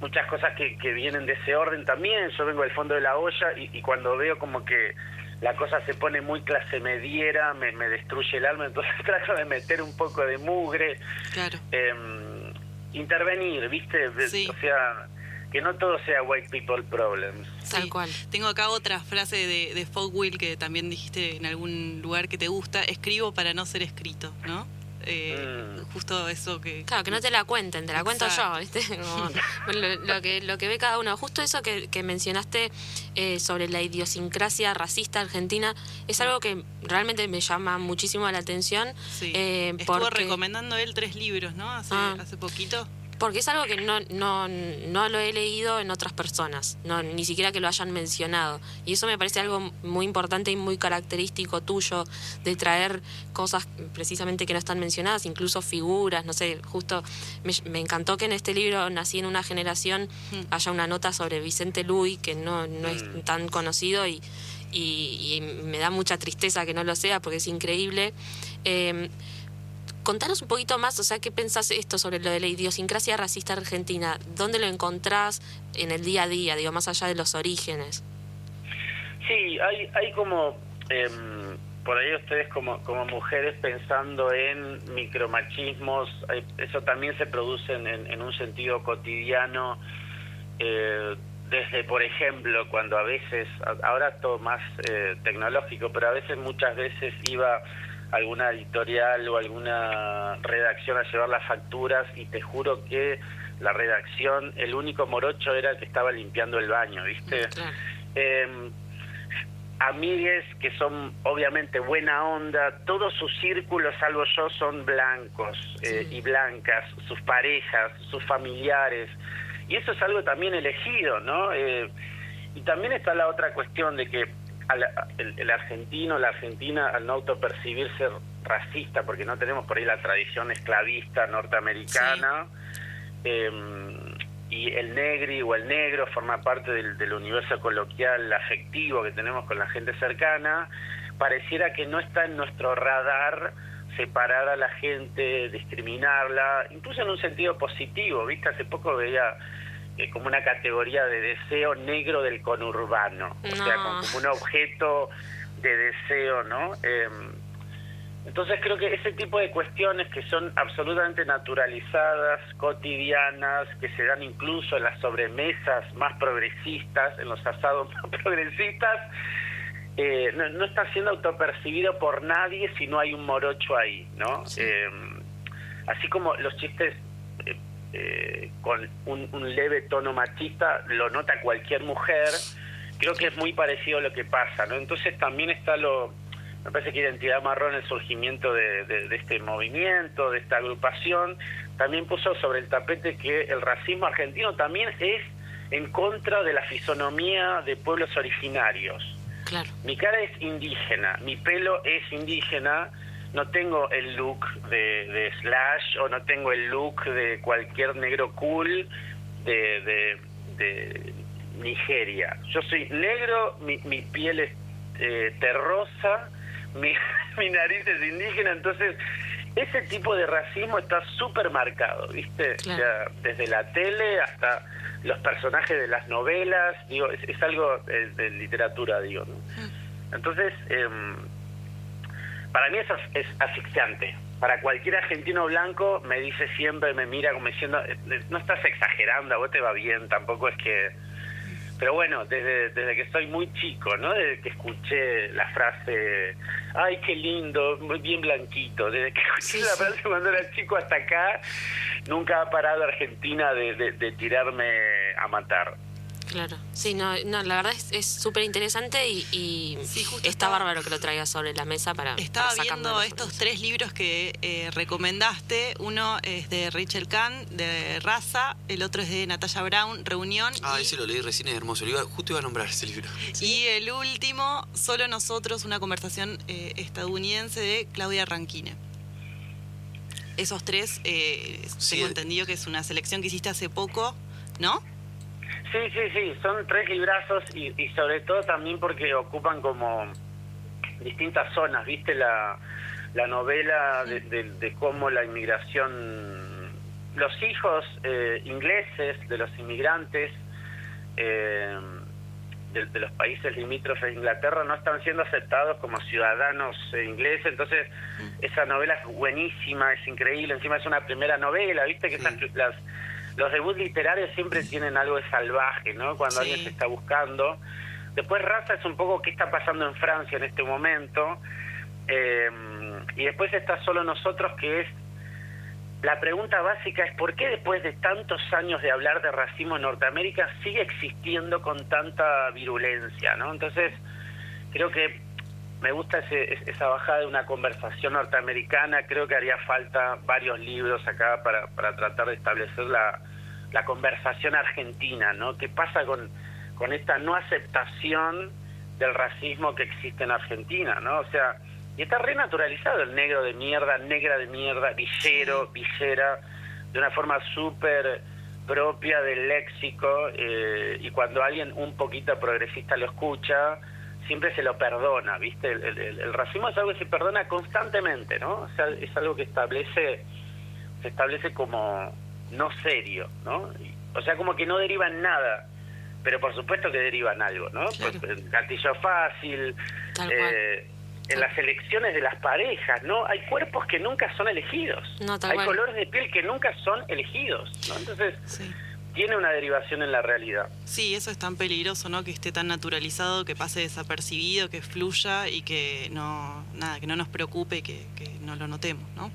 muchas cosas que, que, vienen de ese orden también. Yo vengo del fondo de la olla y, cuando veo como que la cosa se pone muy clase mediera, me, destruye el alma, entonces trato de meter un poco de mugre. Claro. Em, intervenir, ¿viste? O sea, que no todo sea white people problems. Tal cual. Tengo acá otra frase de, de Will que también dijiste en algún lugar que te gusta, escribo para no ser escrito, ¿no? Eh, mm. justo eso que... Claro, que no te la cuenten, te la cuento yo, ¿viste? lo, que, lo que ve cada uno. Justo eso que, mencionaste eh, sobre la idiosincrasia racista argentina es algo que realmente me llama muchísimo la atención. Sí. Eh, Estuvo recomendando él tres libros, ¿no? Hace, ah. hace poquito. Porque es algo que no, no, no lo he leído en otras personas, no, ni siquiera que lo hayan mencionado. Y eso me parece algo muy importante y muy característico tuyo, de traer cosas precisamente que no están mencionadas, incluso figuras, no sé, justo me, encantó que en este libro, Nací en una generación, mm. haya una nota sobre Vicente Luis, que no, no es mm. tan conocido y, y, me da mucha tristeza que no lo sea porque es increíble. Eh, Contanos un poquito más, o sea, ¿qué pensás esto sobre lo de la idiosincrasia racista argentina? ¿Dónde lo encontrás en el día a día, digo, más allá de los orígenes? Sí, hay, hay como, em, por ahí ustedes como, como mujeres pensando en micromachismos, eso también se produce en, un sentido cotidiano, eh, desde, por ejemplo, cuando a veces, ahora todo más eh, tecnológico, pero a veces muchas veces iba alguna editorial o alguna redacción a llevar las facturas y te juro que la redacción, el único morocho era el que estaba limpiando el baño, ¿viste? Eh, amigues que son obviamente buena onda, todos sus círculos, salvo yo, son blancos eh, y blancas, sus parejas, sus familiares, y eso es algo también elegido, ¿no? Eh, y también está la otra cuestión de que el, argentino, la argentina, al no autopercibirse racista, porque no tenemos por ahí la tradición esclavista norteamericana, em, y el negri o el negro forma parte del, universo coloquial afectivo que tenemos con la gente cercana, pareciera que no está en nuestro radar separar a la gente, discriminarla, incluso en un sentido positivo, ¿viste? Hace poco veía eh, como una categoría de deseo negro del conurbano, o sea, como, un objeto de deseo, ¿no? Em, entonces creo que ese tipo de cuestiones que son absolutamente naturalizadas, cotidianas, que se dan incluso en las sobremesas más progresistas, en los asados más progresistas, eh, no, está siendo autopercibido por nadie si no hay un morocho ahí, ¿no? Em, así como los chistes eh, con un, leve tono machista, lo nota cualquier mujer, creo que es muy parecido a lo que pasa, ¿no? Entonces también está lo, me parece que Identidad Marrón, el surgimiento de, este movimiento, de esta agrupación, también puso sobre el tapete que el racismo argentino también es en contra de la fisonomía de pueblos originarios. Claro. Mi cara es indígena, mi pelo es indígena, no tengo el look de, Slash o no tengo el look de cualquier negro cool de, de, Nigeria. Yo soy negro, mi, mi piel es eh, terrosa, mi, mi nariz es indígena, entonces ese tipo de racismo está súper marcado, ¿viste? desde la tele hasta los personajes de las novelas, digo, es, algo eh, de, literatura, digo. Mm. Entonces, eh, para mí eso es, asfixiante. Para cualquier argentino blanco me dice siempre, me mira como diciendo, eh, no estás exagerando, a vos te va bien, tampoco es que... Pero bueno, desde, desde que soy muy chico, ¿no? Desde que escuché la frase, ay, qué lindo, muy bien blanquito, desde que escuché la frase cuando era chico hasta acá, nunca ha parado Argentina de tirarme a matar. Claro, sí, no, no la verdad es súper interesante y, está bárbaro que lo traigas sobre la mesa para... Estaba viendo estos tres libros que eh, recomendaste, uno es de Rachel Kahn, de Raza, el otro es de Natalia Brown, Reunión. Ah, ese lo leí recién, es hermoso, justo iba a nombrar ese libro. Y el último, Solo Nosotros, una conversación eh, estadounidense de Claudia Ranquine. Esos tres, eh, tengo entendido que es una selección que hiciste hace poco, ¿no? Sí, sí, sí, son tres librazos y, sobre todo también porque ocupan como distintas zonas, viste la, la novela de, cómo la inmigración, los hijos eh, ingleses de los inmigrantes eh, de, los países limítrofes de Inglaterra no están siendo aceptados como ciudadanos ingleses, entonces mm. esa novela es buenísima, es increíble, encima es una primera novela, viste que las los debuts literarios siempre tienen algo de salvaje, ¿no? Cuando alguien se está buscando. Después Raza es un poco qué está pasando en Francia en este momento. Eh, y después está solo nosotros, que es la pregunta básica es por qué después de tantos años de hablar de racismo en Norteamérica sigue existiendo con tanta virulencia, ¿no? Entonces, creo que me gusta esa bajada de una conversación norteamericana. Creo que haría falta varios libros acá para, para tratar de establecer la, la conversación argentina, ¿no? ¿Qué pasa con, con esta no aceptación del racismo que existe en Argentina, ¿no? O sea, y está renaturalizado el negro de mierda, negra de mierda, villero, villera, de una forma súper propia del léxico, eh, y cuando alguien un poquito progresista lo escucha, siempre se lo perdona, ¿viste? El, racismo es algo que se perdona constantemente, ¿no? O sea, es algo que establece, se establece como no serio, ¿no? O sea, como que no deriva en nada, pero por supuesto que deriva en algo, ¿no? Pues, gatillo fácil, eh, en las elecciones de las parejas, ¿no? Hay cuerpos que nunca son elegidos. Hay colores de piel que nunca son elegidos, ¿no? Entonces, tiene una derivación en la realidad. Sí, eso es tan peligroso, ¿no? Que esté tan naturalizado, que pase desapercibido, que fluya y que no, nada, que no nos preocupe, que, que no lo notemos, ¿no?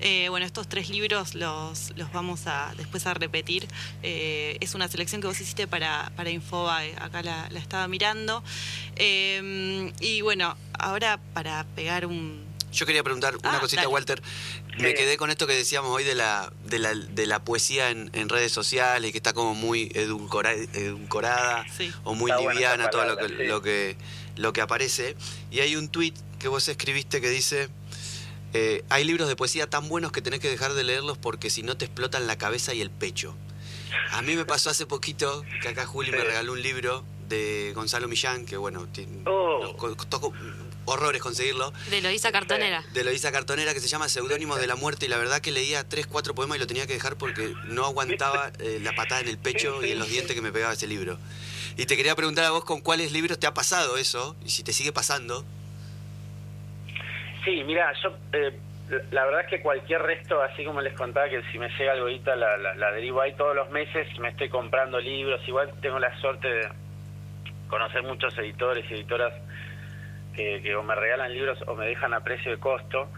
Eh, bueno, estos tres libros los, los vamos a después a repetir. Eh, es una selección que vos hiciste para, para Infobae, acá la, estaba mirando. Eh, y bueno, ahora para pegar un... Yo quería preguntar una ah, cosita, Walter. Me quedé con esto que decíamos hoy de la, de la, de la poesía en, redes sociales, que está como muy edulcorada o muy liviana todo lo que, lo, que, lo que aparece. Y hay un tuit que vos escribiste que dice, eh, hay libros de poesía tan buenos que tenés que dejar de leerlos porque si no te explotan la cabeza y el pecho. A mí me pasó hace poquito que acá Juli me regaló un libro de Gonzalo Millán, que bueno, oh. costó horrores conseguirlo. De Loisa Cartonera. De Loisa Cartonera, que se llama Seudónimos de la Muerte, y la verdad que leía tres, cuatro poemas y lo tenía que dejar porque no aguantaba eh, la patada en el pecho y en los dientes que me pegaba ese libro. Y te quería preguntar a vos con cuáles libros te ha pasado eso, y si te sigue pasando. Sí, mira, yo eh, la verdad es que cualquier resto, así como les contaba que si me llega algo ahorita la, la, derivo ahí todos los meses, me estoy comprando libros, igual tengo la suerte de conocer muchos editores y editoras que, o me regalan libros o me dejan a precio de costo.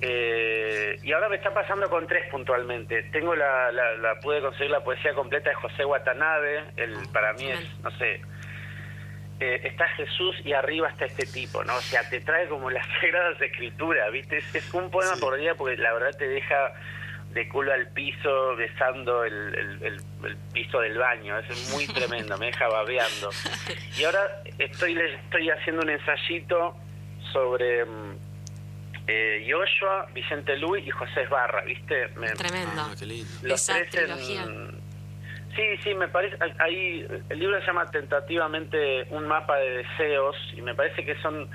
Eh, y ahora me está pasando con tres puntualmente. Tengo la, la, pude conseguir la poesía completa de José Watanabe, el, ah, para mí es, no sé, está Jesús y arriba está este tipo, ¿no? O sea, te trae como las sagradas escrituras, ¿viste? Es, un poema por día porque la verdad te deja de culo al piso besando el, piso del baño, es muy tremendo, me deja babeando. Y ahora estoy, estoy haciendo un ensayito sobre mm, eh, Joshua, Vicente Luis y José Barra, ¿viste? Tremendo. Ah, qué lindo. Los tres en, Sí, sí, me parece, ahí el libro se llama tentativamente Un mapa de deseos y me parece que son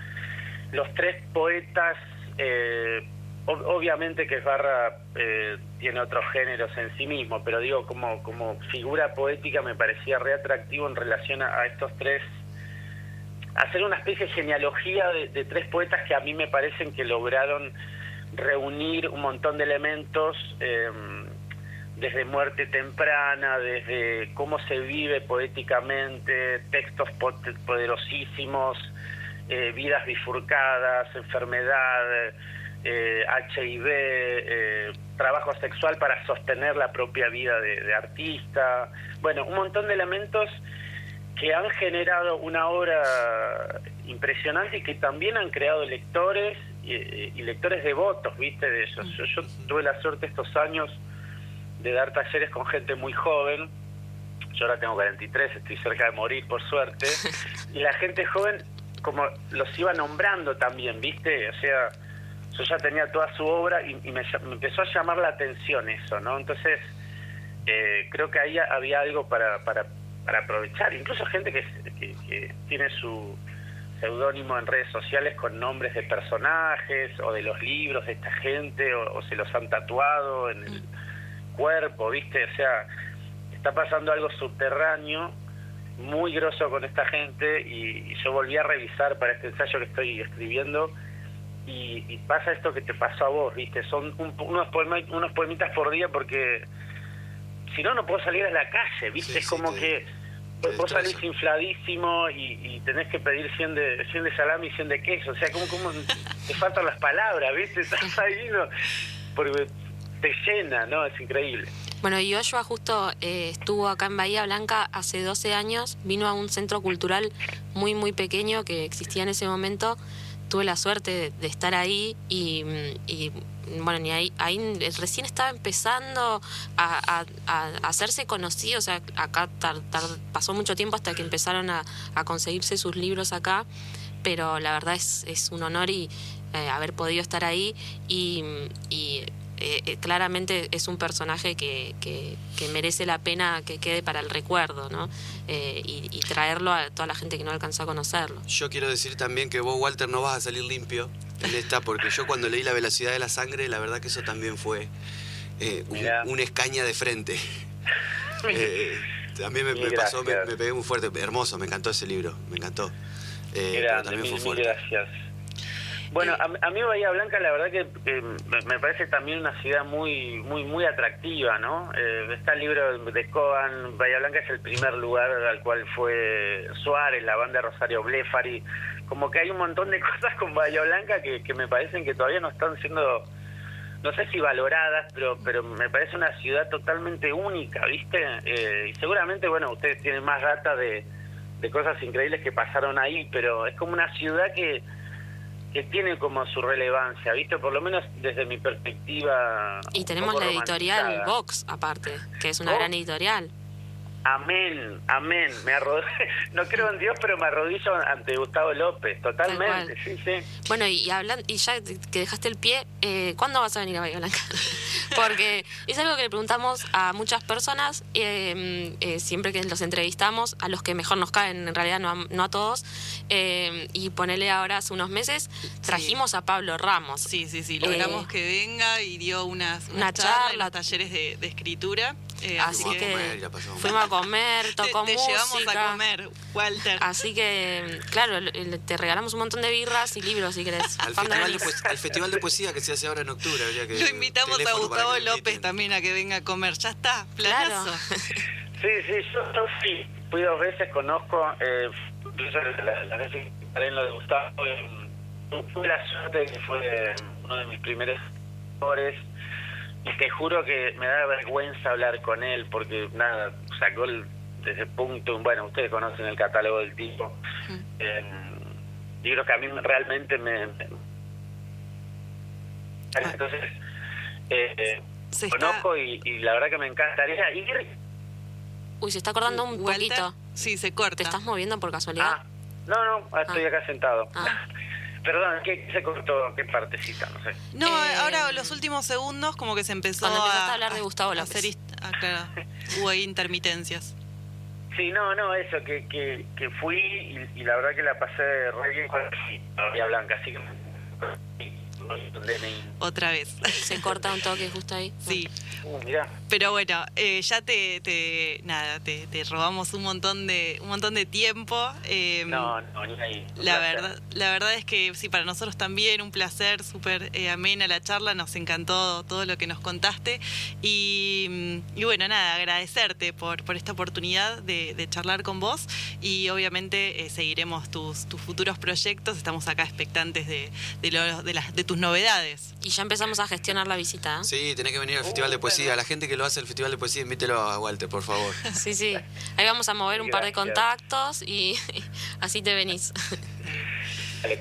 los tres poetas, eh, obviamente que Barra eh, tiene otros géneros en sí mismo, pero digo, como, como figura poética me parecía re atractivo en relación a, estos tres, hacer una especie de genealogía de, de tres poetas que a mí me parecen que lograron reunir un montón de elementos. Eh, desde muerte temprana, desde cómo se vive poéticamente, textos poderosísimos, eh, vidas bifurcadas, enfermedad, eh, HIV, eh, trabajo sexual para sostener la propia vida de, artista, bueno, un montón de elementos que han generado una obra impresionante y que también han creado lectores y, lectores devotos, viste, de ellos. yo tuve la suerte estos años de dar talleres con gente muy joven. Yo ahora tengo 43, estoy cerca de morir, por suerte. Y la gente joven, como los iba nombrando también, ¿viste? O sea, yo ya tenía toda su obra y, me, empezó a llamar la atención eso, ¿no? Entonces, eh, creo que ahí había algo para, para, para aprovechar. Incluso gente que, que, tiene su seudónimo en redes sociales con nombres de personajes o de los libros de esta gente o se los han tatuado en el cuerpo, ¿viste? O sea, está pasando algo subterráneo muy grosso con esta gente y, yo volví a revisar para este ensayo que estoy escribiendo y, pasa esto que te pasó a vos, ¿viste? Son unos, unos poemitas por día porque si no, no puedo salir a la calle, ¿viste? es como que vos salís infladísimo y, tenés que pedir 100 de, 100 de salami y 100 de queso, o sea, como, como te faltan las palabras, ¿viste? Estás ahí, ¿no? Porque te llena, ¿no? Es increíble. Bueno, y Joshua justo eh, estuvo acá en Bahía Blanca hace 12 años, vino a un centro cultural muy, muy pequeño que existía en ese momento, tuve la suerte de, estar ahí y, bueno, ni ahí, ahí recién estaba empezando a, hacerse conocido, o sea, acá pasó mucho tiempo hasta que empezaron a, conseguirse sus libros acá, pero la verdad es, es un honor y eh, haber podido estar ahí y, eh, eh, claramente es un personaje que, que, merece la pena que quede para el recuerdo, ¿no? y, y, traerlo a toda la gente que no alcanzó a conocerlo. Yo quiero decir también que vos, Walter, no vas a salir limpio en esta, porque yo cuando leí La velocidad de la sangre, la verdad que eso también fue una escaña de frente. también me, pasó, me, pegué muy fuerte, hermoso, me encantó ese libro, me encantó. pero también fue fuerte. Gracias. Bueno, a, mí Bahía Blanca la verdad que me parece también una ciudad muy muy muy atractiva, ¿no? Eh, está el libro de Coan, Bahía Blanca es el primer lugar al cual fue Suárez, la banda Rosario Blefari, como que hay un montón de cosas con Bahía Blanca que, que me parecen que todavía no están siendo no sé si valoradas, pero pero me parece una ciudad totalmente única, ¿viste? Eh, y seguramente, bueno, ustedes tienen más data de, de cosas increíbles que pasaron ahí, pero es como una ciudad que que tiene como su relevancia, ¿viste? Por lo menos desde mi perspectiva. Y tenemos la editorial Vox, aparte, que es una gran editorial. Amén, amén. Me no creo en Dios, pero me arrodillo ante Gustavo López, totalmente, sí, sí. Bueno, y, hablando, y ya que dejaste el pie, eh, ¿cuándo vas a venir a Bahía Blanca? Porque es algo que le preguntamos a muchas personas, eh, eh, siempre que los entrevistamos, a los que mejor nos caen, en realidad no a, no a todos, y ponele ahora hace unos meses, trajimos a Pablo Ramos. Sí, sí, sí, logramos que venga y dio unas, una charla, talleres de, de escritura. Así que fuimos a comer, tocó te, te llevamos a comer, Walter. Así que, claro, te regalamos un montón de birras y libros si querés. Al, festival de, poesía que se hace ahora en octubre. Habría que Lo invitamos a Gustavo López también a que venga a comer. Ya está, planazo. Sí, sí, yo, sí, fui dos veces, conozco, eh, la, la vez que paré en lo de Gustavo, eh, tuve la suerte de que fue uno de mis primeros actores te juro que me da vergüenza hablar con él porque nada, sacó el, desde punto, bueno, ustedes conocen el catálogo del tipo. Eh, yo creo que a mí realmente me... Ah. Entonces, eh, conozco y, la verdad que me encantaría ir. Uy, se está acordando un poquito. Sí, se corta. ¿Te estás moviendo por casualidad? Ah, no, no, estoy ah. acá sentado. Perdón, ¿qué se cortó? ¿Qué partecita? No sé. No, eh, ahora los últimos segundos como que se empezó a, hablar de Gustavo López. Hacer, ah, claro, hubo intermitencias. Sí, no, no, eso, que, que, que fui y, la verdad que la pasé re bien con la Blanca, así que otra vez. Se corta un toque justo ahí. Sí. Uh, Pero bueno, eh, ya te, te nada, te, robamos un montón de un montón de tiempo. Em, no, no, ni ahí. La verdad, la verdad es que sí, para nosotros también un placer, súper eh, amena la charla, nos encantó todo lo que nos contaste. Y, y bueno, nada, agradecerte por, por esta oportunidad de, de charlar con vos y obviamente eh, seguiremos tus, tus futuros proyectos. Estamos acá expectantes de, de, lo, de, las, de tus novedades. Y ya empezamos a gestionar la visita. ¿eh? Sí, tenés que venir al Festival de Poesía. La gente que lo hace al Festival de Poesía, invítelo a Walter, por favor. Sí, sí. Ahí vamos a mover un par de contactos y así te venís.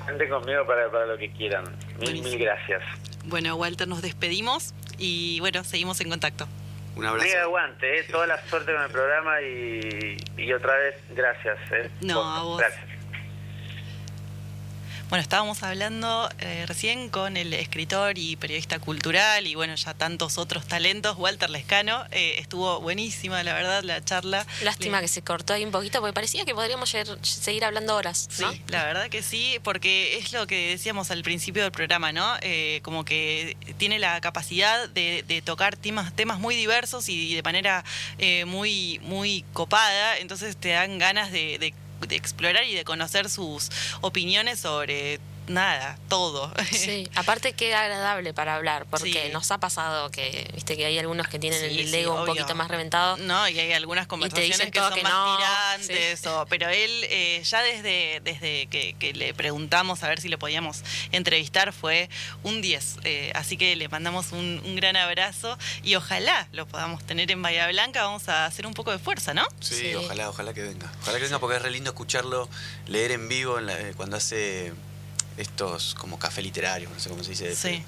Cuenten conmigo para, para lo que quieran. Mil, mil gracias. Bueno, Walter, nos despedimos y bueno, seguimos en contacto. Un abrazo. Mega aguante, eh. toda la suerte con el programa y, y otra vez gracias. Eh. No, a vos. Gracias. Bueno, estábamos hablando eh, recién con el escritor y periodista cultural y bueno, ya tantos otros talentos, Walter Lescano. Eh, estuvo buenísima, la verdad, la charla. Lástima que se cortó ahí un poquito porque parecía que podríamos seguir hablando horas. Sí, la verdad que sí, porque es lo que decíamos al principio del programa, ¿no? Eh, como que tiene la capacidad de, tocar temas, temas muy diversos y de manera muy, muy copada, entonces te dan ganas de, de de explorar y de conocer sus opiniones sobre nada, todo. Sí, aparte queda agradable para hablar, porque nos ha pasado que, viste, que hay algunos que tienen el ego un poquito más reventado. No, y hay algunas conversaciones que son más tirantes, pero él eh, ya desde, desde que, le preguntamos a ver si lo podíamos entrevistar fue un 10, eh, así que le mandamos un, gran abrazo y ojalá lo podamos tener en Bahía Blanca, vamos a hacer un poco de fuerza, ¿no? Sí, ojalá, ojalá que venga. Ojalá que venga porque es re lindo escucharlo, leer en vivo cuando hace estos como café literario, no sé cómo se dice. Sí.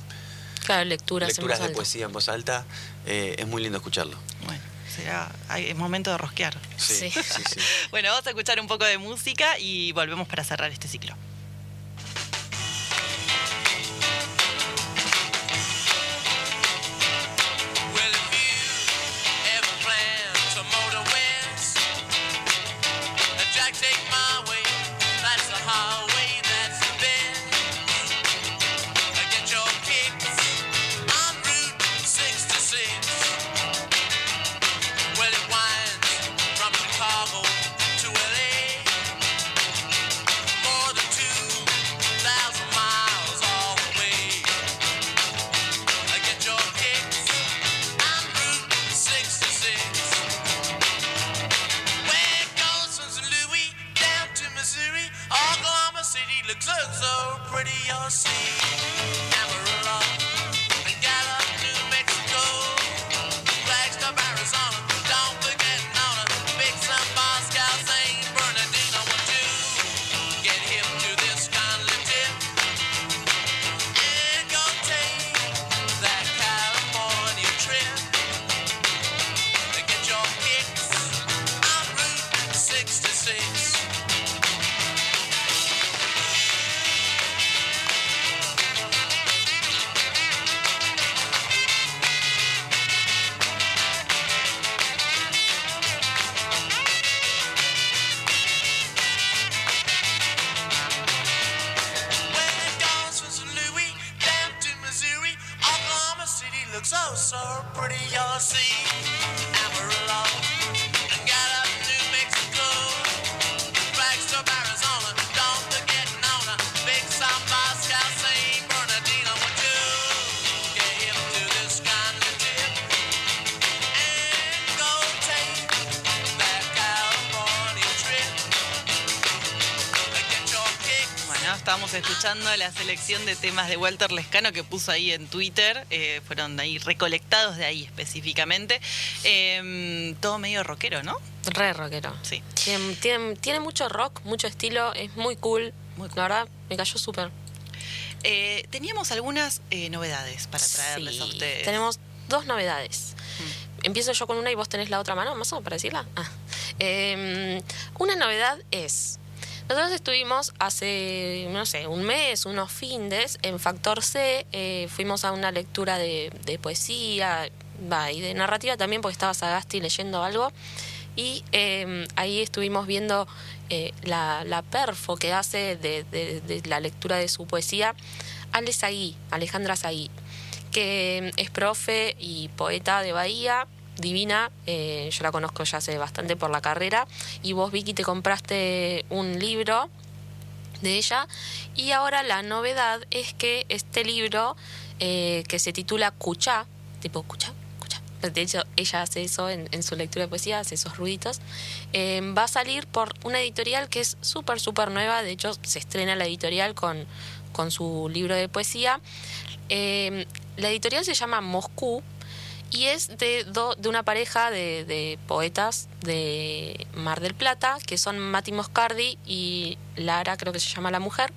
Claro, lecturas, lecturas de poesía en voz alta, eh, es muy lindo escucharlo. Bueno, será, es momento de rosquear. Sí, sí, sí. bueno, vamos a escuchar un poco de música y volvemos para cerrar este ciclo. Escuchando la selección de temas de Walter Lescano que puso ahí en Twitter. Eh, fueron ahí recolectados de ahí específicamente. Em, todo medio rockero, ¿no? Re rockero. Sí. Tiene, mucho rock, mucho estilo, es muy cool. Muy La verdad, me cayó súper. Eh, teníamos algunas eh, novedades para traerles a ustedes. Tenemos dos novedades. Mm. Empiezo yo con una y vos tenés la otra mano, más o menos para decirla. Ah. Em, una novedad es nosotros estuvimos hace, no sé, un mes, unos findes, en Factor C, eh, fuimos a una lectura de, poesía y de narrativa también, porque estaba Sagasti leyendo algo. Y em, ahí estuvimos viendo eh, la, perfo que hace de, la lectura de su poesía Ale Saí, Alejandra Saí, que em, es profe y poeta de Bahía divina, eh, yo la conozco ya hace bastante por la carrera, y vos Vicky te compraste un libro de ella, y ahora la novedad es que este libro, eh, que se titula Cuchá, tipo Cuchá, de hecho ella hace eso en, su lectura de poesía, hace esos ruiditos, eh, va a salir por una editorial que es súper, súper nueva, de hecho se estrena la editorial con, con su libro de poesía. la editorial se llama Moscú, y es de, de una pareja de, poetas de Mar del Plata, que son Mati Moscardi y Lara, creo que se llama la mujer,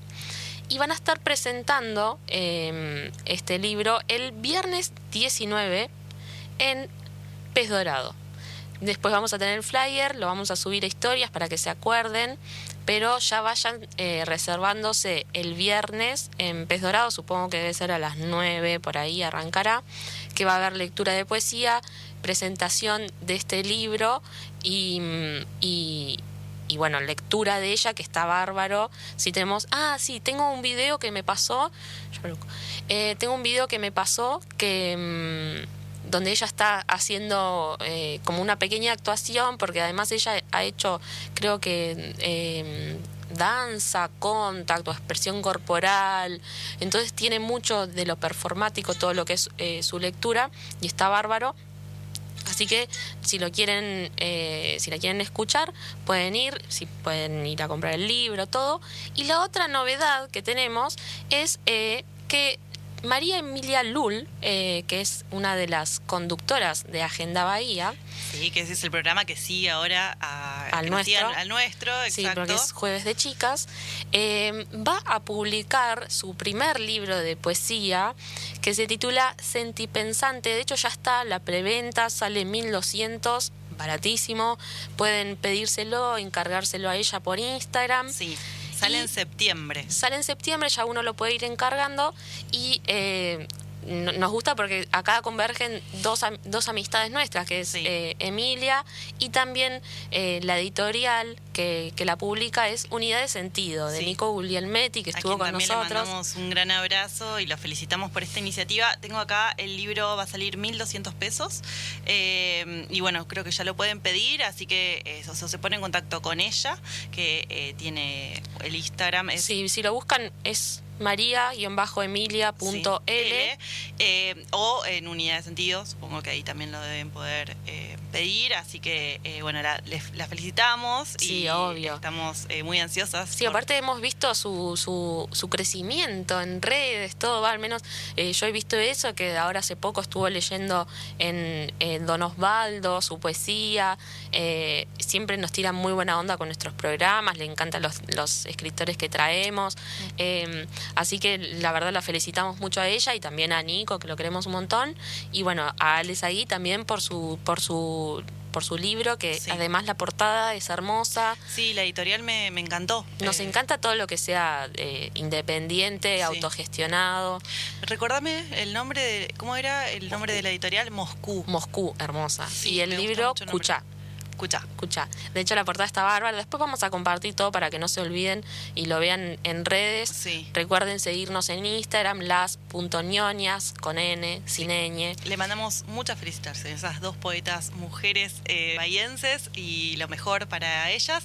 y van a estar presentando em, este libro el viernes 19 en Pez Dorado. Después vamos a tener el flyer, lo vamos a subir a historias para que se acuerden, pero ya vayan eh, reservándose el viernes en Pez Dorado, supongo que debe ser a las 9, por ahí arrancará que va a haber lectura de poesía, presentación de este libro y, y, bueno, lectura de ella, que está bárbaro. Si tenemos, ah, sí, tengo un video que me pasó, eh, tengo un video que me pasó que... Mm, donde ella está haciendo eh, como una pequeña actuación, porque además ella ha hecho, creo que eh, danza, contacto, expresión corporal. Entonces tiene mucho de lo performático, todo lo que es eh, su lectura, y está bárbaro. Así que si lo quieren, eh, si la quieren escuchar, pueden ir, si pueden ir a comprar el libro, todo. Y la otra novedad que tenemos es eh, que María Emilia Lul, eh, que es una de las conductoras de Agenda Bahía. Sí, que ese es el programa que sigue ahora al, nuestro. al nuestro. Sí, porque es Jueves de Chicas. Eh, va a publicar su primer libro de poesía que se titula Sentipensante. De hecho, ya está la preventa, sale 1200 baratísimo. Pueden pedírselo, encargárselo a ella por Instagram. Sí. Sale en septiembre. Sale en septiembre, ya uno lo puede ir encargando y eh, nos gusta porque acá convergen dos, dos amistades nuestras, que es eh, Emilia y también eh, la editorial que, que, la publica es Unidad de Sentido, de Nico Guglielmetti, que estuvo con nosotros. Le mandamos un gran abrazo y lo felicitamos por esta iniciativa. Tengo acá el libro, va a salir 1.200 pesos eh, y bueno, creo que ya lo pueden pedir, así que eso, se pone en contacto con ella, que tiene el Instagram. Sí, si lo buscan es maría-emilia.l eh, o en unidad de sentido, supongo que ahí también lo deben poder eh, pedir, así que eh, bueno, la, la, felicitamos sí, y obvio. estamos muy ansiosas. Sí, aparte hemos visto su, su, su, crecimiento en redes, todo, al menos yo he visto eso, que ahora hace poco estuvo leyendo en, Don Osvaldo, su poesía, siempre nos tira muy buena onda con nuestros programas, le encantan los, los escritores que traemos. Mm. Así que la verdad la felicitamos mucho a ella y también a Nico, que lo queremos un montón. Y bueno, a Alex ahí también por su, por su por su libro, que además la portada es hermosa. Sí, la editorial me, encantó. Nos eh, encanta todo lo que sea eh, independiente, autogestionado. Recuérdame el nombre, de, ¿cómo era el nombre de la editorial? Moscú. Moscú, hermosa. y el libro Cuchá. Escucha. Escucha. De hecho, la portada está bárbara. Después vamos a compartir todo para que no se olviden y lo vean en redes. Sí. Recuerden seguirnos en Instagram, las.ñoñas con N, sin ñ. Le mandamos muchas felicitaciones a esas dos poetas mujeres eh, bahienses y lo mejor para ellas.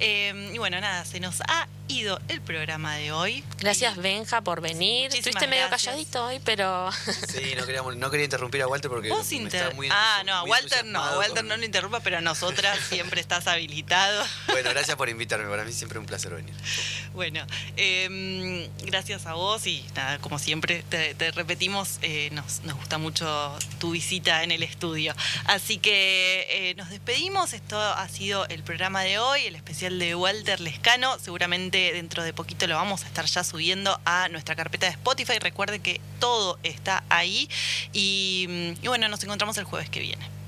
Eh, y bueno, nada, se nos ha ido el programa de hoy. Gracias, Benja, por venir. Estuviste medio calladito hoy, pero. Sí, no, queríamos, no quería interrumpir a Walter porque. Vos muy Ah, no, a Walter no. A Walter no lo interrumpa, pero a nosotras siempre estás habilitado. Bueno, gracias por invitarme. Para mí siempre es un placer venir. Bueno, em, gracias a vos y nada, como siempre, te, repetimos, eh, nos, nos, gusta mucho tu visita en el estudio. Así que eh, nos despedimos. Esto ha sido el programa de hoy, el especial de Walter Lescano. Seguramente dentro de poquito lo vamos a estar ya subiendo a nuestra carpeta de Spotify. Recuerde que todo está ahí. y bueno, nos encontramos el jueves que viene.